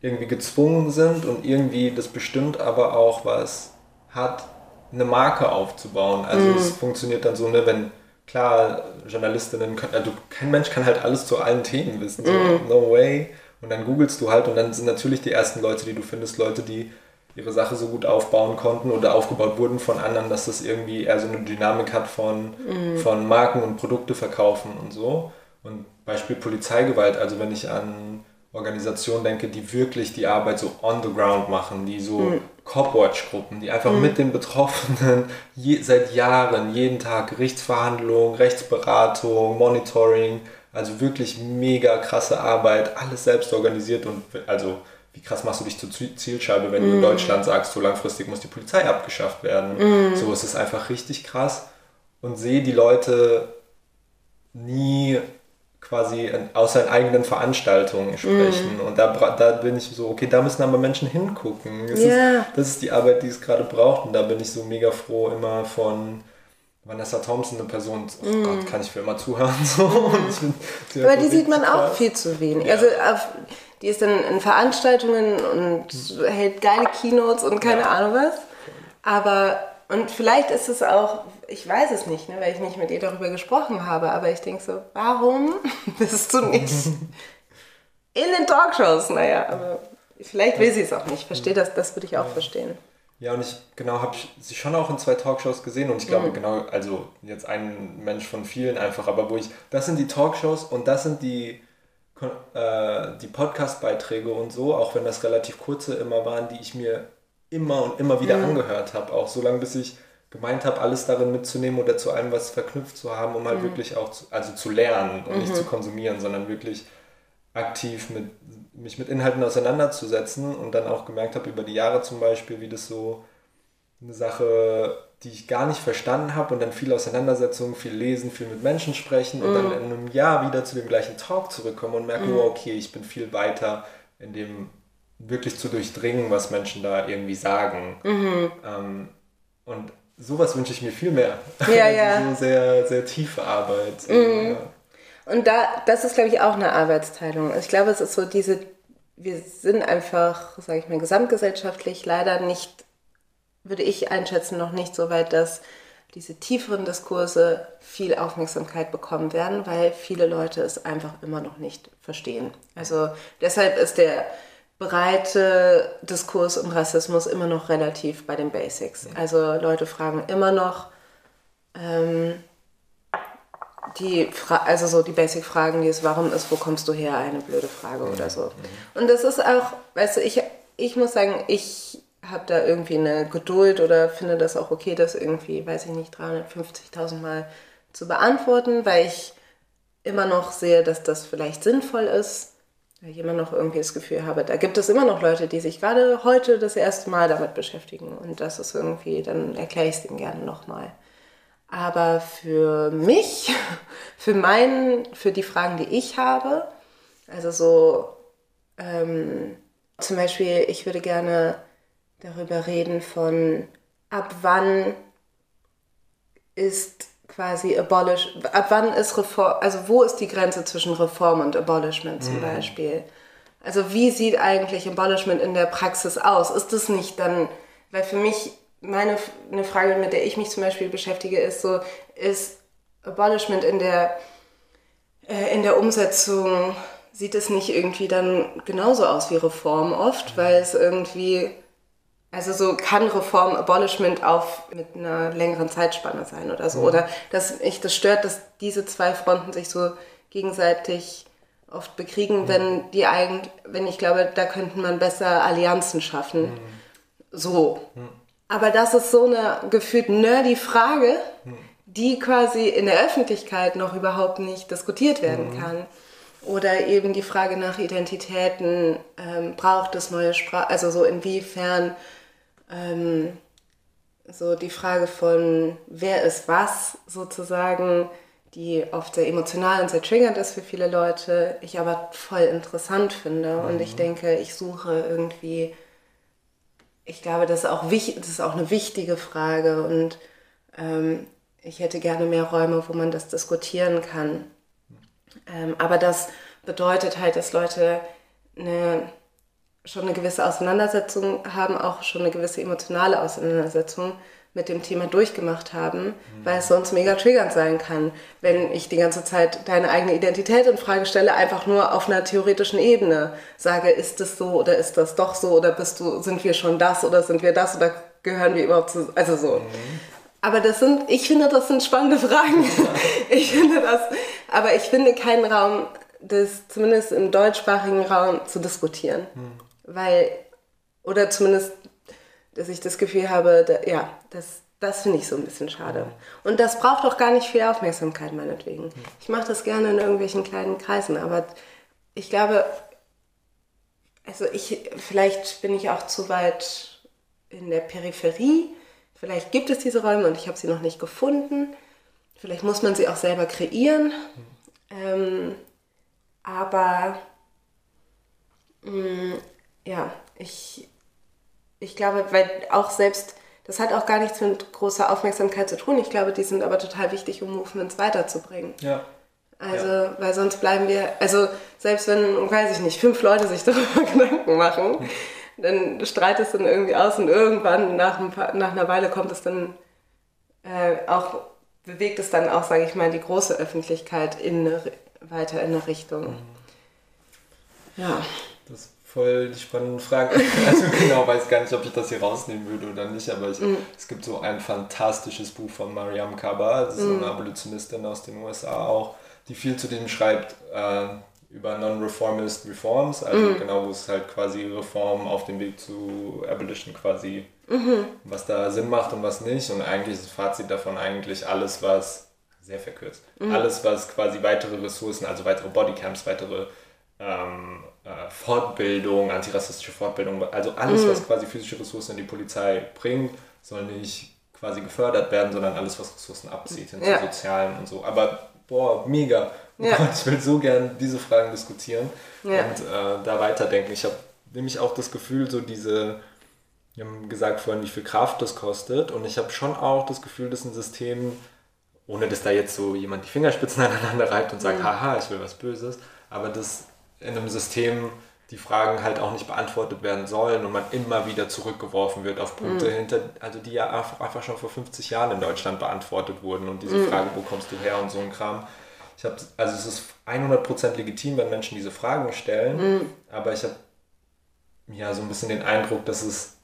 irgendwie gezwungen sind und irgendwie das bestimmt aber auch was hat, eine Marke aufzubauen. Also mm. es funktioniert dann so, ne, wenn klar, Journalistinnen können, also kein Mensch kann halt alles zu allen Themen wissen. So, mm. no way. Und dann googelst du halt und dann sind natürlich die ersten Leute, die du findest, Leute, die ihre Sache so gut aufbauen konnten oder aufgebaut wurden von anderen, dass das irgendwie eher so eine Dynamik hat von, mhm. von Marken und Produkte verkaufen und so. Und Beispiel Polizeigewalt, also wenn ich an Organisationen denke, die wirklich die Arbeit so on the ground machen, die so mhm. Copwatch-Gruppen, die einfach mhm. mit den Betroffenen je, seit Jahren, jeden Tag Gerichtsverhandlungen, Rechtsberatung, Monitoring, also wirklich mega krasse Arbeit, alles selbst organisiert und also wie krass machst du dich zur Zielscheibe, wenn mm. du in mm. Deutschland sagst, so langfristig muss die Polizei abgeschafft werden. Mm. So ist es einfach richtig krass und sehe die Leute nie quasi aus seinen eigenen Veranstaltungen sprechen. Mm. Und da, da bin ich so, okay, da müssen aber Menschen hingucken. Das, yeah. ist, das ist die Arbeit, die es gerade braucht. Und da bin ich so mega froh immer von Vanessa Thompson, eine Person, oh mm. Gott, kann ich für immer zuhören. So. Mm. aber die sieht man auch viel zu wenig. Ja. Also auf, die ist dann in Veranstaltungen und hält geile Keynotes und keine ja. Ahnung was. Aber Und vielleicht ist es auch, ich weiß es nicht, ne, weil ich nicht mit ihr darüber gesprochen habe, aber ich denke so, warum bist du nicht in den Talkshows? Naja, aber vielleicht will sie es auch nicht. Ich verstehe das, das würde ich auch verstehen. Ja, und ich genau habe sie schon auch in zwei Talkshows gesehen und ich glaube mhm. genau, also jetzt ein Mensch von vielen einfach, aber wo ich, das sind die Talkshows und das sind die, äh, die Podcast-Beiträge und so, auch wenn das relativ kurze immer waren, die ich mir immer und immer wieder mhm. angehört habe, auch so lange bis ich gemeint habe, alles darin mitzunehmen oder zu allem was verknüpft zu haben, um halt mhm. wirklich auch zu, also zu lernen und nicht zu mhm. konsumieren, sondern wirklich aktiv mit mich mit Inhalten auseinanderzusetzen und dann auch gemerkt habe über die Jahre zum Beispiel, wie das so eine Sache, die ich gar nicht verstanden habe und dann viel Auseinandersetzung, viel lesen, viel mit Menschen sprechen und mm. dann mhm. in einem Jahr wieder zu dem gleichen Talk zurückkommen und merke, mm. oh, okay, ich bin viel weiter in dem wirklich zu durchdringen, was Menschen da irgendwie sagen. Mhm. Ähm, und sowas wünsche ich mir viel mehr. Ja, ja. so sehr, sehr tiefe Arbeit. Mhm. Ja. Und da, das ist, glaube ich, auch eine Arbeitsteilung. Ich glaube, es ist so diese, wir sind einfach, sage ich mal, gesamtgesellschaftlich leider nicht, würde ich einschätzen, noch nicht so weit, dass diese tieferen Diskurse viel Aufmerksamkeit bekommen werden, weil viele Leute es einfach immer noch nicht verstehen. Also deshalb ist der breite Diskurs um Rassismus immer noch relativ bei den Basics. Also Leute fragen immer noch, ähm, die Fra also so die Basic-Fragen, die ist, warum ist, wo kommst du her, eine blöde Frage oder so. Und das ist auch, weißt du, ich, ich muss sagen, ich habe da irgendwie eine Geduld oder finde das auch okay, das irgendwie, weiß ich nicht, 350.000 Mal zu beantworten, weil ich immer noch sehe, dass das vielleicht sinnvoll ist, weil ich immer noch irgendwie das Gefühl habe, da gibt es immer noch Leute, die sich gerade heute das erste Mal damit beschäftigen und das ist irgendwie, dann erkläre ich es denen gerne nochmal. Aber für mich, für meinen, für die Fragen, die ich habe, also so ähm, zum Beispiel, ich würde gerne darüber reden von ab wann ist quasi abolish, ab wann ist Reform, also wo ist die Grenze zwischen Reform und Abolishment zum mhm. Beispiel? Also wie sieht eigentlich Abolishment in der Praxis aus? Ist das nicht dann, weil für mich meine eine Frage, mit der ich mich zum Beispiel beschäftige, ist so, ist Abolishment in der, äh, in der Umsetzung, sieht es nicht irgendwie dann genauso aus wie Reform oft, weil es irgendwie, also so kann Reform Abolishment auf mit einer längeren Zeitspanne sein oder so. Mhm. Oder dass ich das stört, dass diese zwei Fronten sich so gegenseitig oft bekriegen, mhm. wenn die eigentlich, wenn ich glaube, da könnten man besser Allianzen schaffen. Mhm. So. Mhm. Aber das ist so eine gefühlt nerdy Frage, die quasi in der Öffentlichkeit noch überhaupt nicht diskutiert werden mhm. kann. Oder eben die Frage nach Identitäten, ähm, braucht es neue Sprache, also so inwiefern ähm, so die Frage von wer ist was sozusagen, die oft sehr emotional und sehr triggernd ist für viele Leute, ich aber voll interessant finde. Mhm. Und ich mhm. denke, ich suche irgendwie ich glaube, das ist auch, wichtig, das ist auch eine wichtige Frage und ähm, ich hätte gerne mehr Räume, wo man das diskutieren kann. Ähm, aber das bedeutet halt, dass Leute eine, schon eine gewisse Auseinandersetzung haben, auch schon eine gewisse emotionale Auseinandersetzung mit dem Thema durchgemacht haben, mhm. weil es sonst mega triggernd sein kann, wenn ich die ganze Zeit deine eigene Identität in Frage stelle, einfach nur auf einer theoretischen Ebene sage, ist es so oder ist das doch so oder bist du, sind wir schon das oder sind wir das oder gehören wir überhaupt zu, also so. Mhm. Aber das sind, ich finde, das sind spannende Fragen. ich finde das, aber ich finde keinen Raum, das zumindest im deutschsprachigen Raum zu diskutieren, mhm. Weil oder zumindest dass ich das Gefühl habe, da, ja, das, das finde ich so ein bisschen schade. Und das braucht auch gar nicht viel Aufmerksamkeit, meinetwegen. Ich mache das gerne in irgendwelchen kleinen Kreisen, aber ich glaube, also ich, vielleicht bin ich auch zu weit in der Peripherie. Vielleicht gibt es diese Räume und ich habe sie noch nicht gefunden. Vielleicht muss man sie auch selber kreieren. Ähm, aber mh, mm, ja, ich, ich glaube, weil auch selbst, das hat auch gar nichts mit großer Aufmerksamkeit zu tun. Ich glaube, die sind aber total wichtig, um Movements weiterzubringen. Ja. Also, ja. weil sonst bleiben wir, also selbst wenn, weiß ich nicht, fünf Leute sich darüber Gedanken machen, dann streitet es dann irgendwie aus und irgendwann nach, ein paar, nach einer Weile kommt es dann äh, auch, bewegt es dann auch, sage ich mal, die große Öffentlichkeit in eine, weiter in eine Richtung. Mhm. Ja. Das voll die spannende Frage. Also genau weiß gar nicht, ob ich das hier rausnehmen würde oder nicht, aber ich, mm. es gibt so ein fantastisches Buch von Mariam Kaba, das ist mm. eine Abolitionistin aus den USA auch, die viel zu dem schreibt äh, über Non-Reformist Reforms, also mm. genau, wo es halt quasi Reformen auf dem Weg zu Abolition quasi, -hmm. was da Sinn macht und was nicht. Und eigentlich ist das Fazit davon eigentlich alles, was, sehr verkürzt, mm. alles, was quasi weitere Ressourcen, also weitere Bodycams, weitere ähm, äh, Fortbildung, antirassistische Fortbildung, also alles, mhm. was quasi physische Ressourcen in die Polizei bringt, soll nicht quasi gefördert werden, sondern alles, was Ressourcen abzieht, hin ja. sozialen und so. Aber boah, mega. Ja. Gott, ich will so gern diese Fragen diskutieren ja. und äh, da weiterdenken. Ich habe nämlich auch das Gefühl, so diese, wir haben gesagt vorhin, wie viel Kraft das kostet und ich habe schon auch das Gefühl, dass ein System, ohne dass da jetzt so jemand die Fingerspitzen aneinander reibt und sagt, mhm. haha, ich will was Böses, aber das in einem System die Fragen halt auch nicht beantwortet werden sollen und man immer wieder zurückgeworfen wird auf Punkte, mhm. hinter, also die ja einfach schon vor 50 Jahren in Deutschland beantwortet wurden und diese mhm. Frage, wo kommst du her und so ein Kram. Ich habe, also es ist 100% legitim, wenn Menschen diese Fragen stellen, mhm. aber ich habe ja so ein bisschen den Eindruck, dass es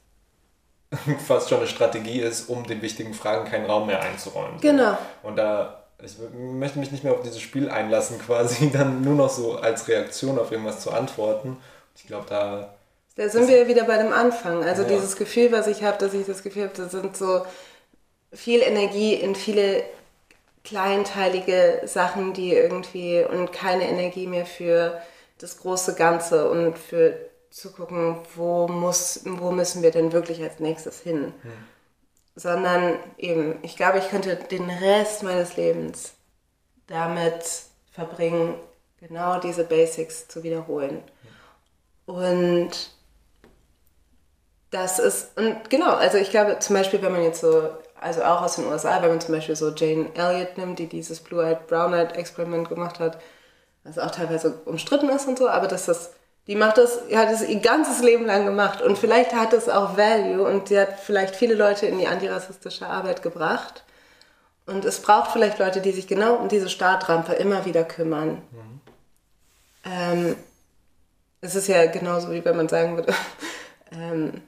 fast schon eine Strategie ist, um den wichtigen Fragen keinen Raum mehr einzuräumen. Genau. Und da ich möchte mich nicht mehr auf dieses Spiel einlassen, quasi dann nur noch so als Reaktion auf irgendwas zu antworten. Ich glaube, da. Da sind wir wieder bei dem Anfang. Also ja. dieses Gefühl, was ich habe, dass ich das Gefühl habe, das sind so viel Energie in viele kleinteilige Sachen, die irgendwie und keine Energie mehr für das große Ganze und für zu gucken, wo muss, wo müssen wir denn wirklich als nächstes hin. Hm sondern eben, ich glaube, ich könnte den Rest meines Lebens damit verbringen, genau diese Basics zu wiederholen. Und das ist, und genau, also ich glaube zum Beispiel, wenn man jetzt so, also auch aus den USA, wenn man zum Beispiel so Jane Elliott nimmt, die dieses Blue-Eyed, Brown-Eyed-Experiment gemacht hat, was auch teilweise umstritten ist und so, aber dass das die macht das, hat es ihr ganzes Leben lang gemacht und vielleicht hat es auch Value und sie hat vielleicht viele Leute in die antirassistische Arbeit gebracht. Und es braucht vielleicht Leute, die sich genau um diese Startrampe immer wieder kümmern. Mhm. Ähm, es ist ja genauso, wie wenn man sagen würde, ähm,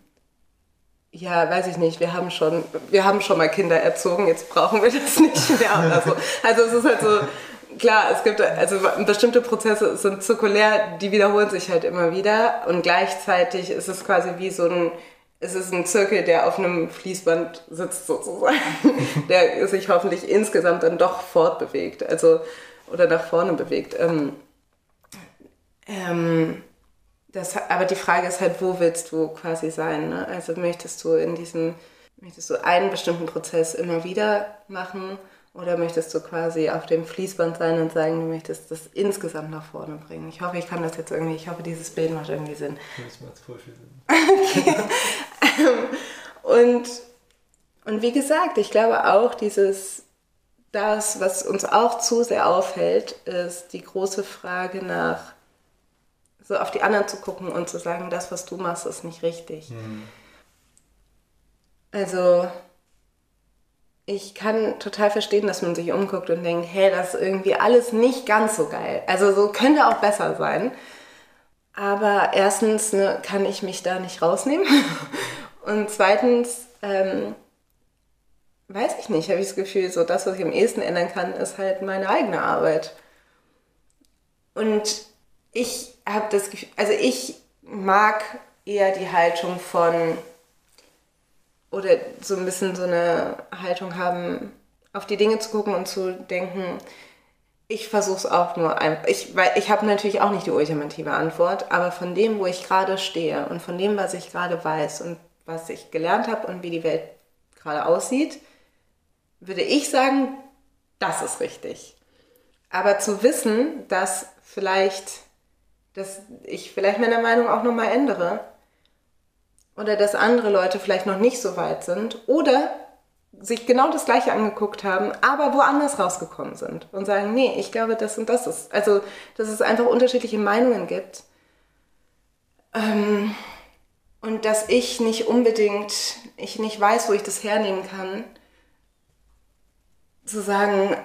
ja, weiß ich nicht, wir haben schon, wir haben schon mal Kinder erzogen, jetzt brauchen wir das nicht mehr oder so. Also es ist halt so, klar, es gibt, also bestimmte Prozesse sind zirkulär, die wiederholen sich halt immer wieder und gleichzeitig ist es quasi wie so ein, es ist ein Zirkel, der auf einem Fließband sitzt sozusagen, der sich hoffentlich insgesamt dann doch fortbewegt, also oder nach vorne bewegt. Ähm, ähm, das, aber die Frage ist halt, wo willst du quasi sein? Ne? Also möchtest du in diesem, möchtest du einen bestimmten Prozess immer wieder machen? Oder möchtest du quasi auf dem Fließband sein und sagen, du möchtest das insgesamt nach vorne bringen? Ich hoffe, ich kann das jetzt irgendwie, ich hoffe, dieses Bild macht irgendwie Sinn. Das macht voll viel Sinn. und, und wie gesagt, ich glaube auch, dieses, das, was uns auch zu sehr aufhält, ist die große Frage nach, so auf die anderen zu gucken und zu sagen, das, was du machst, ist nicht richtig. Mhm. Also ich kann total verstehen, dass man sich umguckt und denkt, hey, das ist irgendwie alles nicht ganz so geil. Also so könnte auch besser sein. Aber erstens ne, kann ich mich da nicht rausnehmen. Und zweitens, ähm, weiß ich nicht, habe ich das Gefühl, so das, was ich am ehesten ändern kann, ist halt meine eigene Arbeit. Und ich habe das Gefühl, also ich mag eher die Haltung von, oder so ein bisschen so eine Haltung haben, auf die Dinge zu gucken und zu denken, ich versuche es auch nur einfach. Ich, ich habe natürlich auch nicht die ultimative Antwort, aber von dem, wo ich gerade stehe und von dem, was ich gerade weiß und was ich gelernt habe und wie die Welt gerade aussieht, würde ich sagen, das ist richtig. Aber zu wissen, dass vielleicht, dass ich vielleicht meine Meinung auch nochmal ändere, oder dass andere Leute vielleicht noch nicht so weit sind oder sich genau das Gleiche angeguckt haben, aber woanders rausgekommen sind und sagen, nee, ich glaube, das und das ist. Also, dass es einfach unterschiedliche Meinungen gibt. Ähm, und dass ich nicht unbedingt, ich nicht weiß, wo ich das hernehmen kann, zu sagen,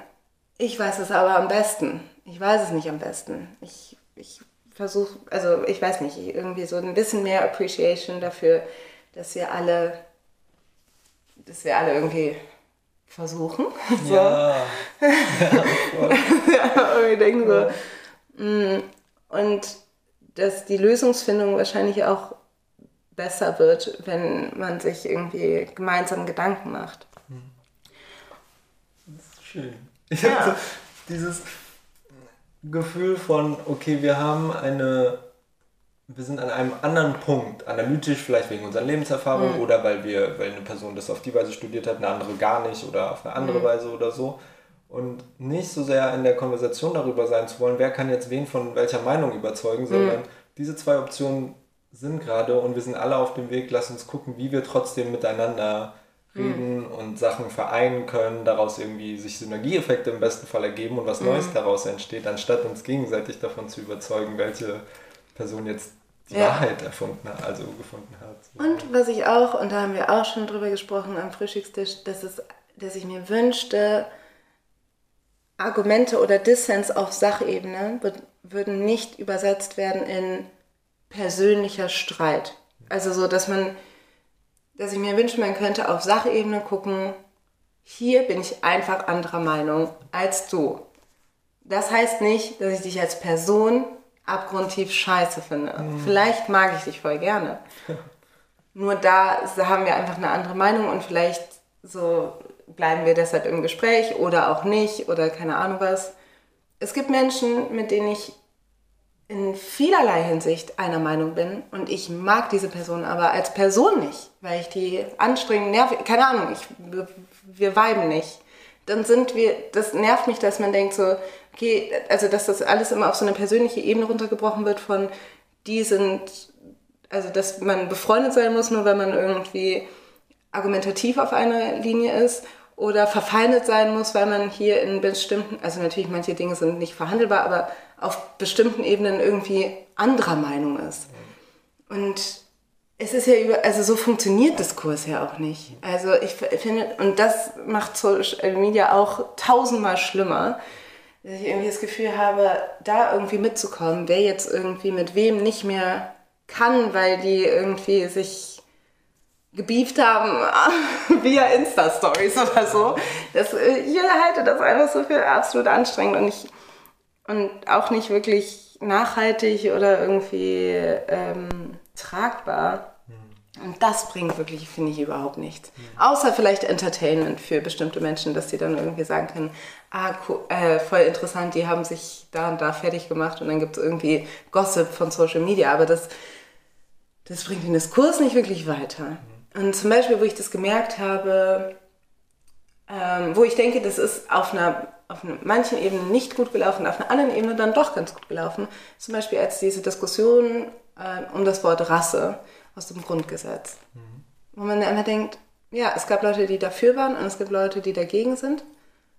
ich weiß es aber am besten. Ich weiß es nicht am besten. Ich, ich versuche, also ich weiß nicht, irgendwie so ein bisschen mehr Appreciation dafür, dass wir alle, dass wir alle irgendwie versuchen. So. Ja. ja, und wir denken so. Mm, und dass die Lösungsfindung wahrscheinlich auch besser wird, wenn man sich irgendwie gemeinsam Gedanken macht. Das ist schön. Ich ja. habe so dieses Gefühl von, okay, wir haben eine, wir sind an einem anderen Punkt, analytisch vielleicht wegen unserer Lebenserfahrung mhm. oder weil wir, weil eine Person das auf die Weise studiert hat, eine andere gar nicht oder auf eine andere mhm. Weise oder so. Und nicht so sehr in der Konversation darüber sein zu wollen, wer kann jetzt wen von welcher Meinung überzeugen, sondern mhm. diese zwei Optionen sind gerade und wir sind alle auf dem Weg. Lass uns gucken, wie wir trotzdem miteinander reden mhm. und Sachen vereinen können, daraus irgendwie sich Synergieeffekte im besten Fall ergeben und was Neues mhm. daraus entsteht, anstatt uns gegenseitig davon zu überzeugen, welche Person jetzt die ja. Wahrheit erfunden hat, also gefunden hat. So. Und was ich auch, und da haben wir auch schon drüber gesprochen am Frühstückstisch, dass, es, dass ich mir wünschte, Argumente oder Dissens auf Sachebene würden nicht übersetzt werden in persönlicher Streit. Also so, dass man, dass ich mir wünsche, man könnte auf Sachebene gucken, hier bin ich einfach anderer Meinung als du. Das heißt nicht, dass ich dich als Person abgrundtief scheiße finde. Mhm. Vielleicht mag ich dich voll gerne. Nur da haben wir einfach eine andere Meinung und vielleicht so bleiben wir deshalb im Gespräch oder auch nicht oder keine Ahnung was. Es gibt Menschen, mit denen ich in vielerlei Hinsicht einer Meinung bin und ich mag diese Person aber als Person nicht, weil ich die anstrengend nervig, keine Ahnung, ich, wir weiben nicht. Dann sind wir, das nervt mich, dass man denkt so, okay, also dass das alles immer auf so eine persönliche Ebene runtergebrochen wird von, die sind, also dass man befreundet sein muss, nur weil man irgendwie argumentativ auf einer Linie ist oder verfeindet sein muss, weil man hier in bestimmten, also natürlich manche Dinge sind nicht verhandelbar, aber auf bestimmten Ebenen irgendwie anderer Meinung ist. Und es ist ja über, also so funktioniert Diskurs ja auch nicht. Also ich finde, und das macht Social Media auch tausendmal schlimmer, dass ich irgendwie das Gefühl habe, da irgendwie mitzukommen, wer jetzt irgendwie mit wem nicht mehr kann, weil die irgendwie sich gebieft haben via Insta-Stories oder so. Das, ich halte das einfach so für absolut anstrengend und ich und auch nicht wirklich nachhaltig oder irgendwie ähm, tragbar. Mhm. Und das bringt wirklich, finde ich, überhaupt nichts. Mhm. Außer vielleicht Entertainment für bestimmte Menschen, dass die dann irgendwie sagen können, ah, cool, äh, voll interessant, die haben sich da und da fertig gemacht und dann gibt es irgendwie Gossip von Social Media. Aber das, das bringt den Diskurs nicht wirklich weiter. Mhm. Und zum Beispiel, wo ich das gemerkt habe, ähm, wo ich denke, das ist auf einer auf manchen Ebenen nicht gut gelaufen, auf einer anderen Ebene dann doch ganz gut gelaufen. Zum Beispiel als diese Diskussion äh, um das Wort Rasse aus dem Grundgesetz. Mhm. Wo man immer denkt, ja, es gab Leute, die dafür waren und es gibt Leute, die dagegen sind.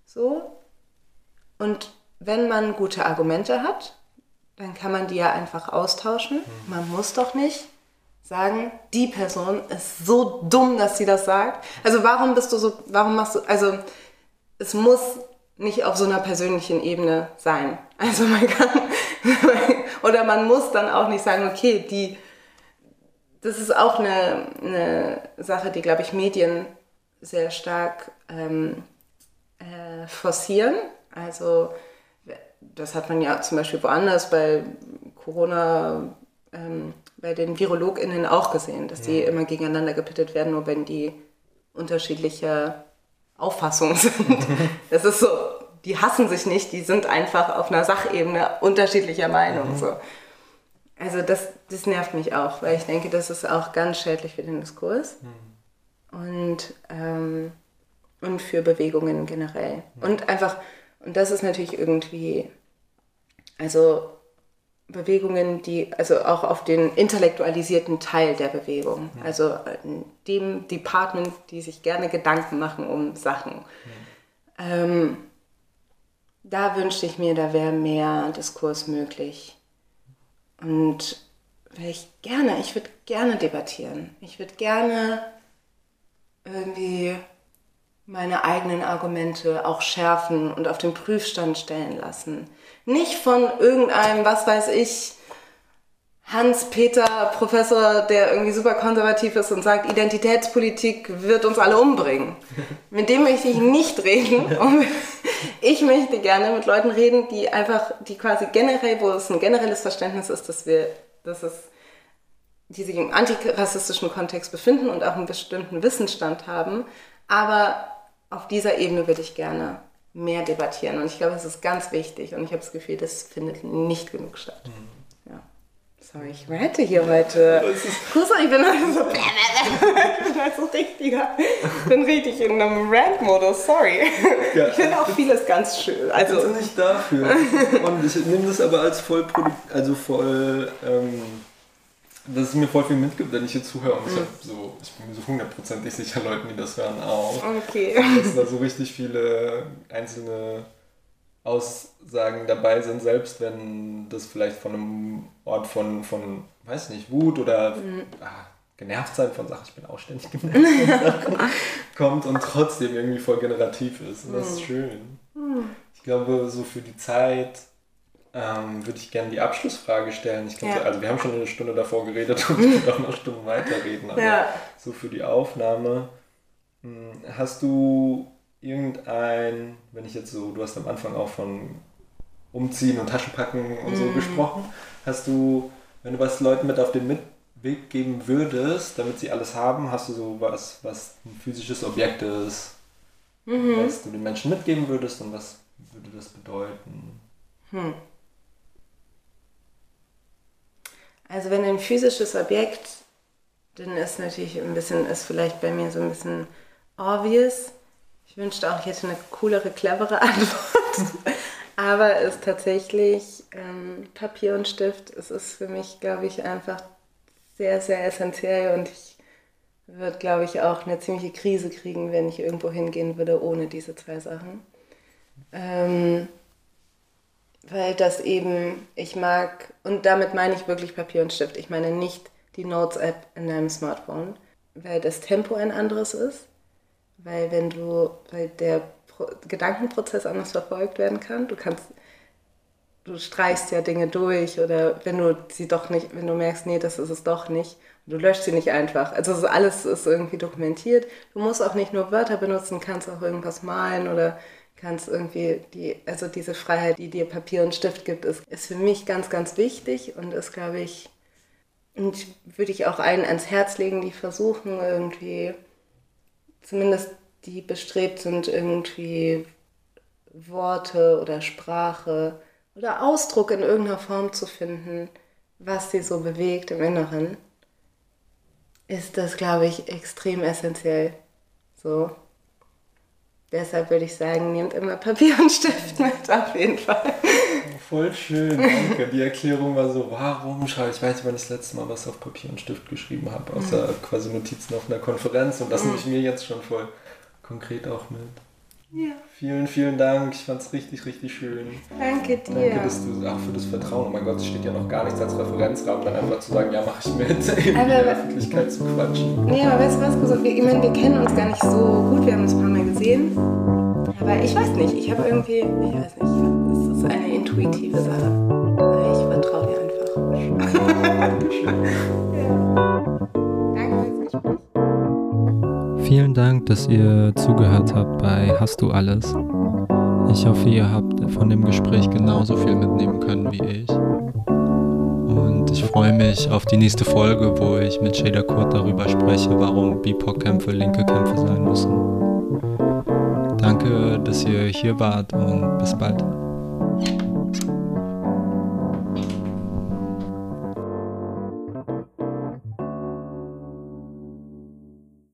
So. Und wenn man gute Argumente hat, dann kann man die ja einfach austauschen. Mhm. Man muss doch nicht sagen, die Person ist so dumm, dass sie das sagt. Also warum bist du so, warum machst du, also es muss nicht auf so einer persönlichen Ebene sein. Also man kann, oder man muss dann auch nicht sagen, okay, die, das ist auch eine, eine Sache, die, glaube ich, Medien sehr stark ähm, äh, forcieren. Also das hat man ja zum Beispiel woanders bei Corona, ähm, bei den VirologInnen auch gesehen, dass die immer gegeneinander gepittet werden, nur wenn die unterschiedliche Auffassungen sind. Das ist so, die hassen sich nicht, die sind einfach auf einer Sachebene unterschiedlicher Meinung. Mhm. So. Also das, das nervt mich auch, weil ich denke, das ist auch ganz schädlich für den Diskurs mhm. und, ähm, und für Bewegungen generell. Mhm. Und einfach, und das ist natürlich irgendwie, also Bewegungen, die, also auch auf den intellektualisierten Teil der Bewegung, mhm. also dem Department, die sich gerne Gedanken machen um Sachen. Mhm. Ähm, da wünschte ich mir, da wäre mehr Diskurs möglich. Und weil ich gerne, ich würde gerne debattieren. Ich würde gerne irgendwie meine eigenen Argumente auch schärfen und auf den Prüfstand stellen lassen. Nicht von irgendeinem, was weiß ich, Hans-Peter Professor, der irgendwie super konservativ ist und sagt, Identitätspolitik wird uns alle umbringen. Mit dem möchte ich nicht reden. ich möchte gerne mit Leuten reden, die einfach, die quasi generell, wo es ein generelles Verständnis ist, dass wir, dass es, die sich im antirassistischen Kontext befinden und auch einen bestimmten Wissensstand haben. Aber auf dieser Ebene würde ich gerne mehr debattieren. Und ich glaube, das ist ganz wichtig. Und ich habe das Gefühl, das findet nicht genug statt. Mhm. Sorry, ich rante hier heute. Kusa, ich bin heute so. ich bin halt so richtiger. Ich bin richtig in einem Rant-Modus, sorry. Ja. Ich finde auch vieles ganz schön. Also ist nicht dafür. Und ich nehme das aber als voll, also voll, ähm, dass es mir voll viel mitgibt, wenn ich hier zuhöre. Und ich, mhm. so, ich bin mir so hundertprozentig sicher, Leuten, die das hören, auch. Okay. Dass da so richtig viele einzelne Aussagen dabei sind, selbst wenn das vielleicht von einem Ort von, von weiß nicht, Wut oder mhm. ah, genervt sein von Sachen, ich bin auch ständig genervt kommt und trotzdem irgendwie voll generativ ist. Und das ist mhm. schön. Mhm. Ich glaube, so für die Zeit ähm, würde ich gerne die Abschlussfrage stellen. Ich glaube, ja. also wir haben schon eine Stunde davor geredet und wir können auch noch Stunden weiterreden, aber ja. so für die Aufnahme. Hm, hast du irgendein, wenn ich jetzt so, du hast am Anfang auch von Umziehen und Taschenpacken und so mm. gesprochen, hast du, wenn du was Leuten mit auf den Weg geben würdest, damit sie alles haben, hast du so was, was ein physisches Objekt ist, mhm. was du den Menschen mitgeben würdest und was würde das bedeuten? Hm. Also wenn ein physisches Objekt, dann ist natürlich ein bisschen, ist vielleicht bei mir so ein bisschen obvious. Ich wünschte auch, ich hätte eine coolere, clevere Antwort. Aber es ist tatsächlich ähm, Papier und Stift. Es ist für mich, glaube ich, einfach sehr, sehr essentiell und ich würde, glaube ich, auch eine ziemliche Krise kriegen, wenn ich irgendwo hingehen würde ohne diese zwei Sachen. Ähm, weil das eben, ich mag, und damit meine ich wirklich Papier und Stift. Ich meine nicht die Notes-App in deinem Smartphone, weil das Tempo ein anderes ist weil wenn du, weil der Pro Gedankenprozess anders verfolgt werden kann, du kannst, du streichst ja Dinge durch oder wenn du sie doch nicht, wenn du merkst, nee, das ist es doch nicht, du löscht sie nicht einfach. Also ist alles ist irgendwie dokumentiert. Du musst auch nicht nur Wörter benutzen, kannst auch irgendwas malen oder kannst irgendwie die, also diese Freiheit, die dir Papier und Stift gibt, ist, ist für mich ganz, ganz wichtig und ist, glaube ich, und würde ich auch allen ans Herz legen, die versuchen irgendwie zumindest die bestrebt sind, irgendwie Worte oder Sprache oder Ausdruck in irgendeiner Form zu finden, was sie so bewegt im Inneren, ist das, glaube ich, extrem essentiell. So. Deshalb würde ich sagen, nehmt immer Papier und Stift mit, auf jeden Fall. Voll schön, danke. Die Erklärung war so, warum schreibe ich, ich weiß nicht, wann ich das letzte Mal was auf Papier und Stift geschrieben habe, außer mhm. quasi Notizen auf einer Konferenz und das mhm. nehme ich mir jetzt schon voll konkret auch mit. Ja. Vielen, vielen Dank. Ich fand es richtig, richtig schön. Danke dir. Danke, dass du auch für das Vertrauen. Oh mein Gott, es steht ja noch gar nichts als Referenzrahmen, dann einfach zu sagen, ja, mache ich mit, in aber, der Öffentlichkeit zu quatschen. Nee, aber weißt du was, ich meine, wir kennen uns gar nicht so gut, wir haben uns ein paar Mal gesehen. Aber ich weiß nicht, ich habe irgendwie, ich weiß nicht, das ist eine intuitive Sache. Ich vertraue dir einfach. Danke fürs Gespräch. Vielen Dank, dass ihr zugehört habt bei Hast du alles? Ich hoffe, ihr habt von dem Gespräch genauso viel mitnehmen können wie ich. Und ich freue mich auf die nächste Folge, wo ich mit Shader Kurt darüber spreche, warum BIPOC-Kämpfe linke Kämpfe sein müssen. Danke, dass ihr hier wart und bis bald. Bye.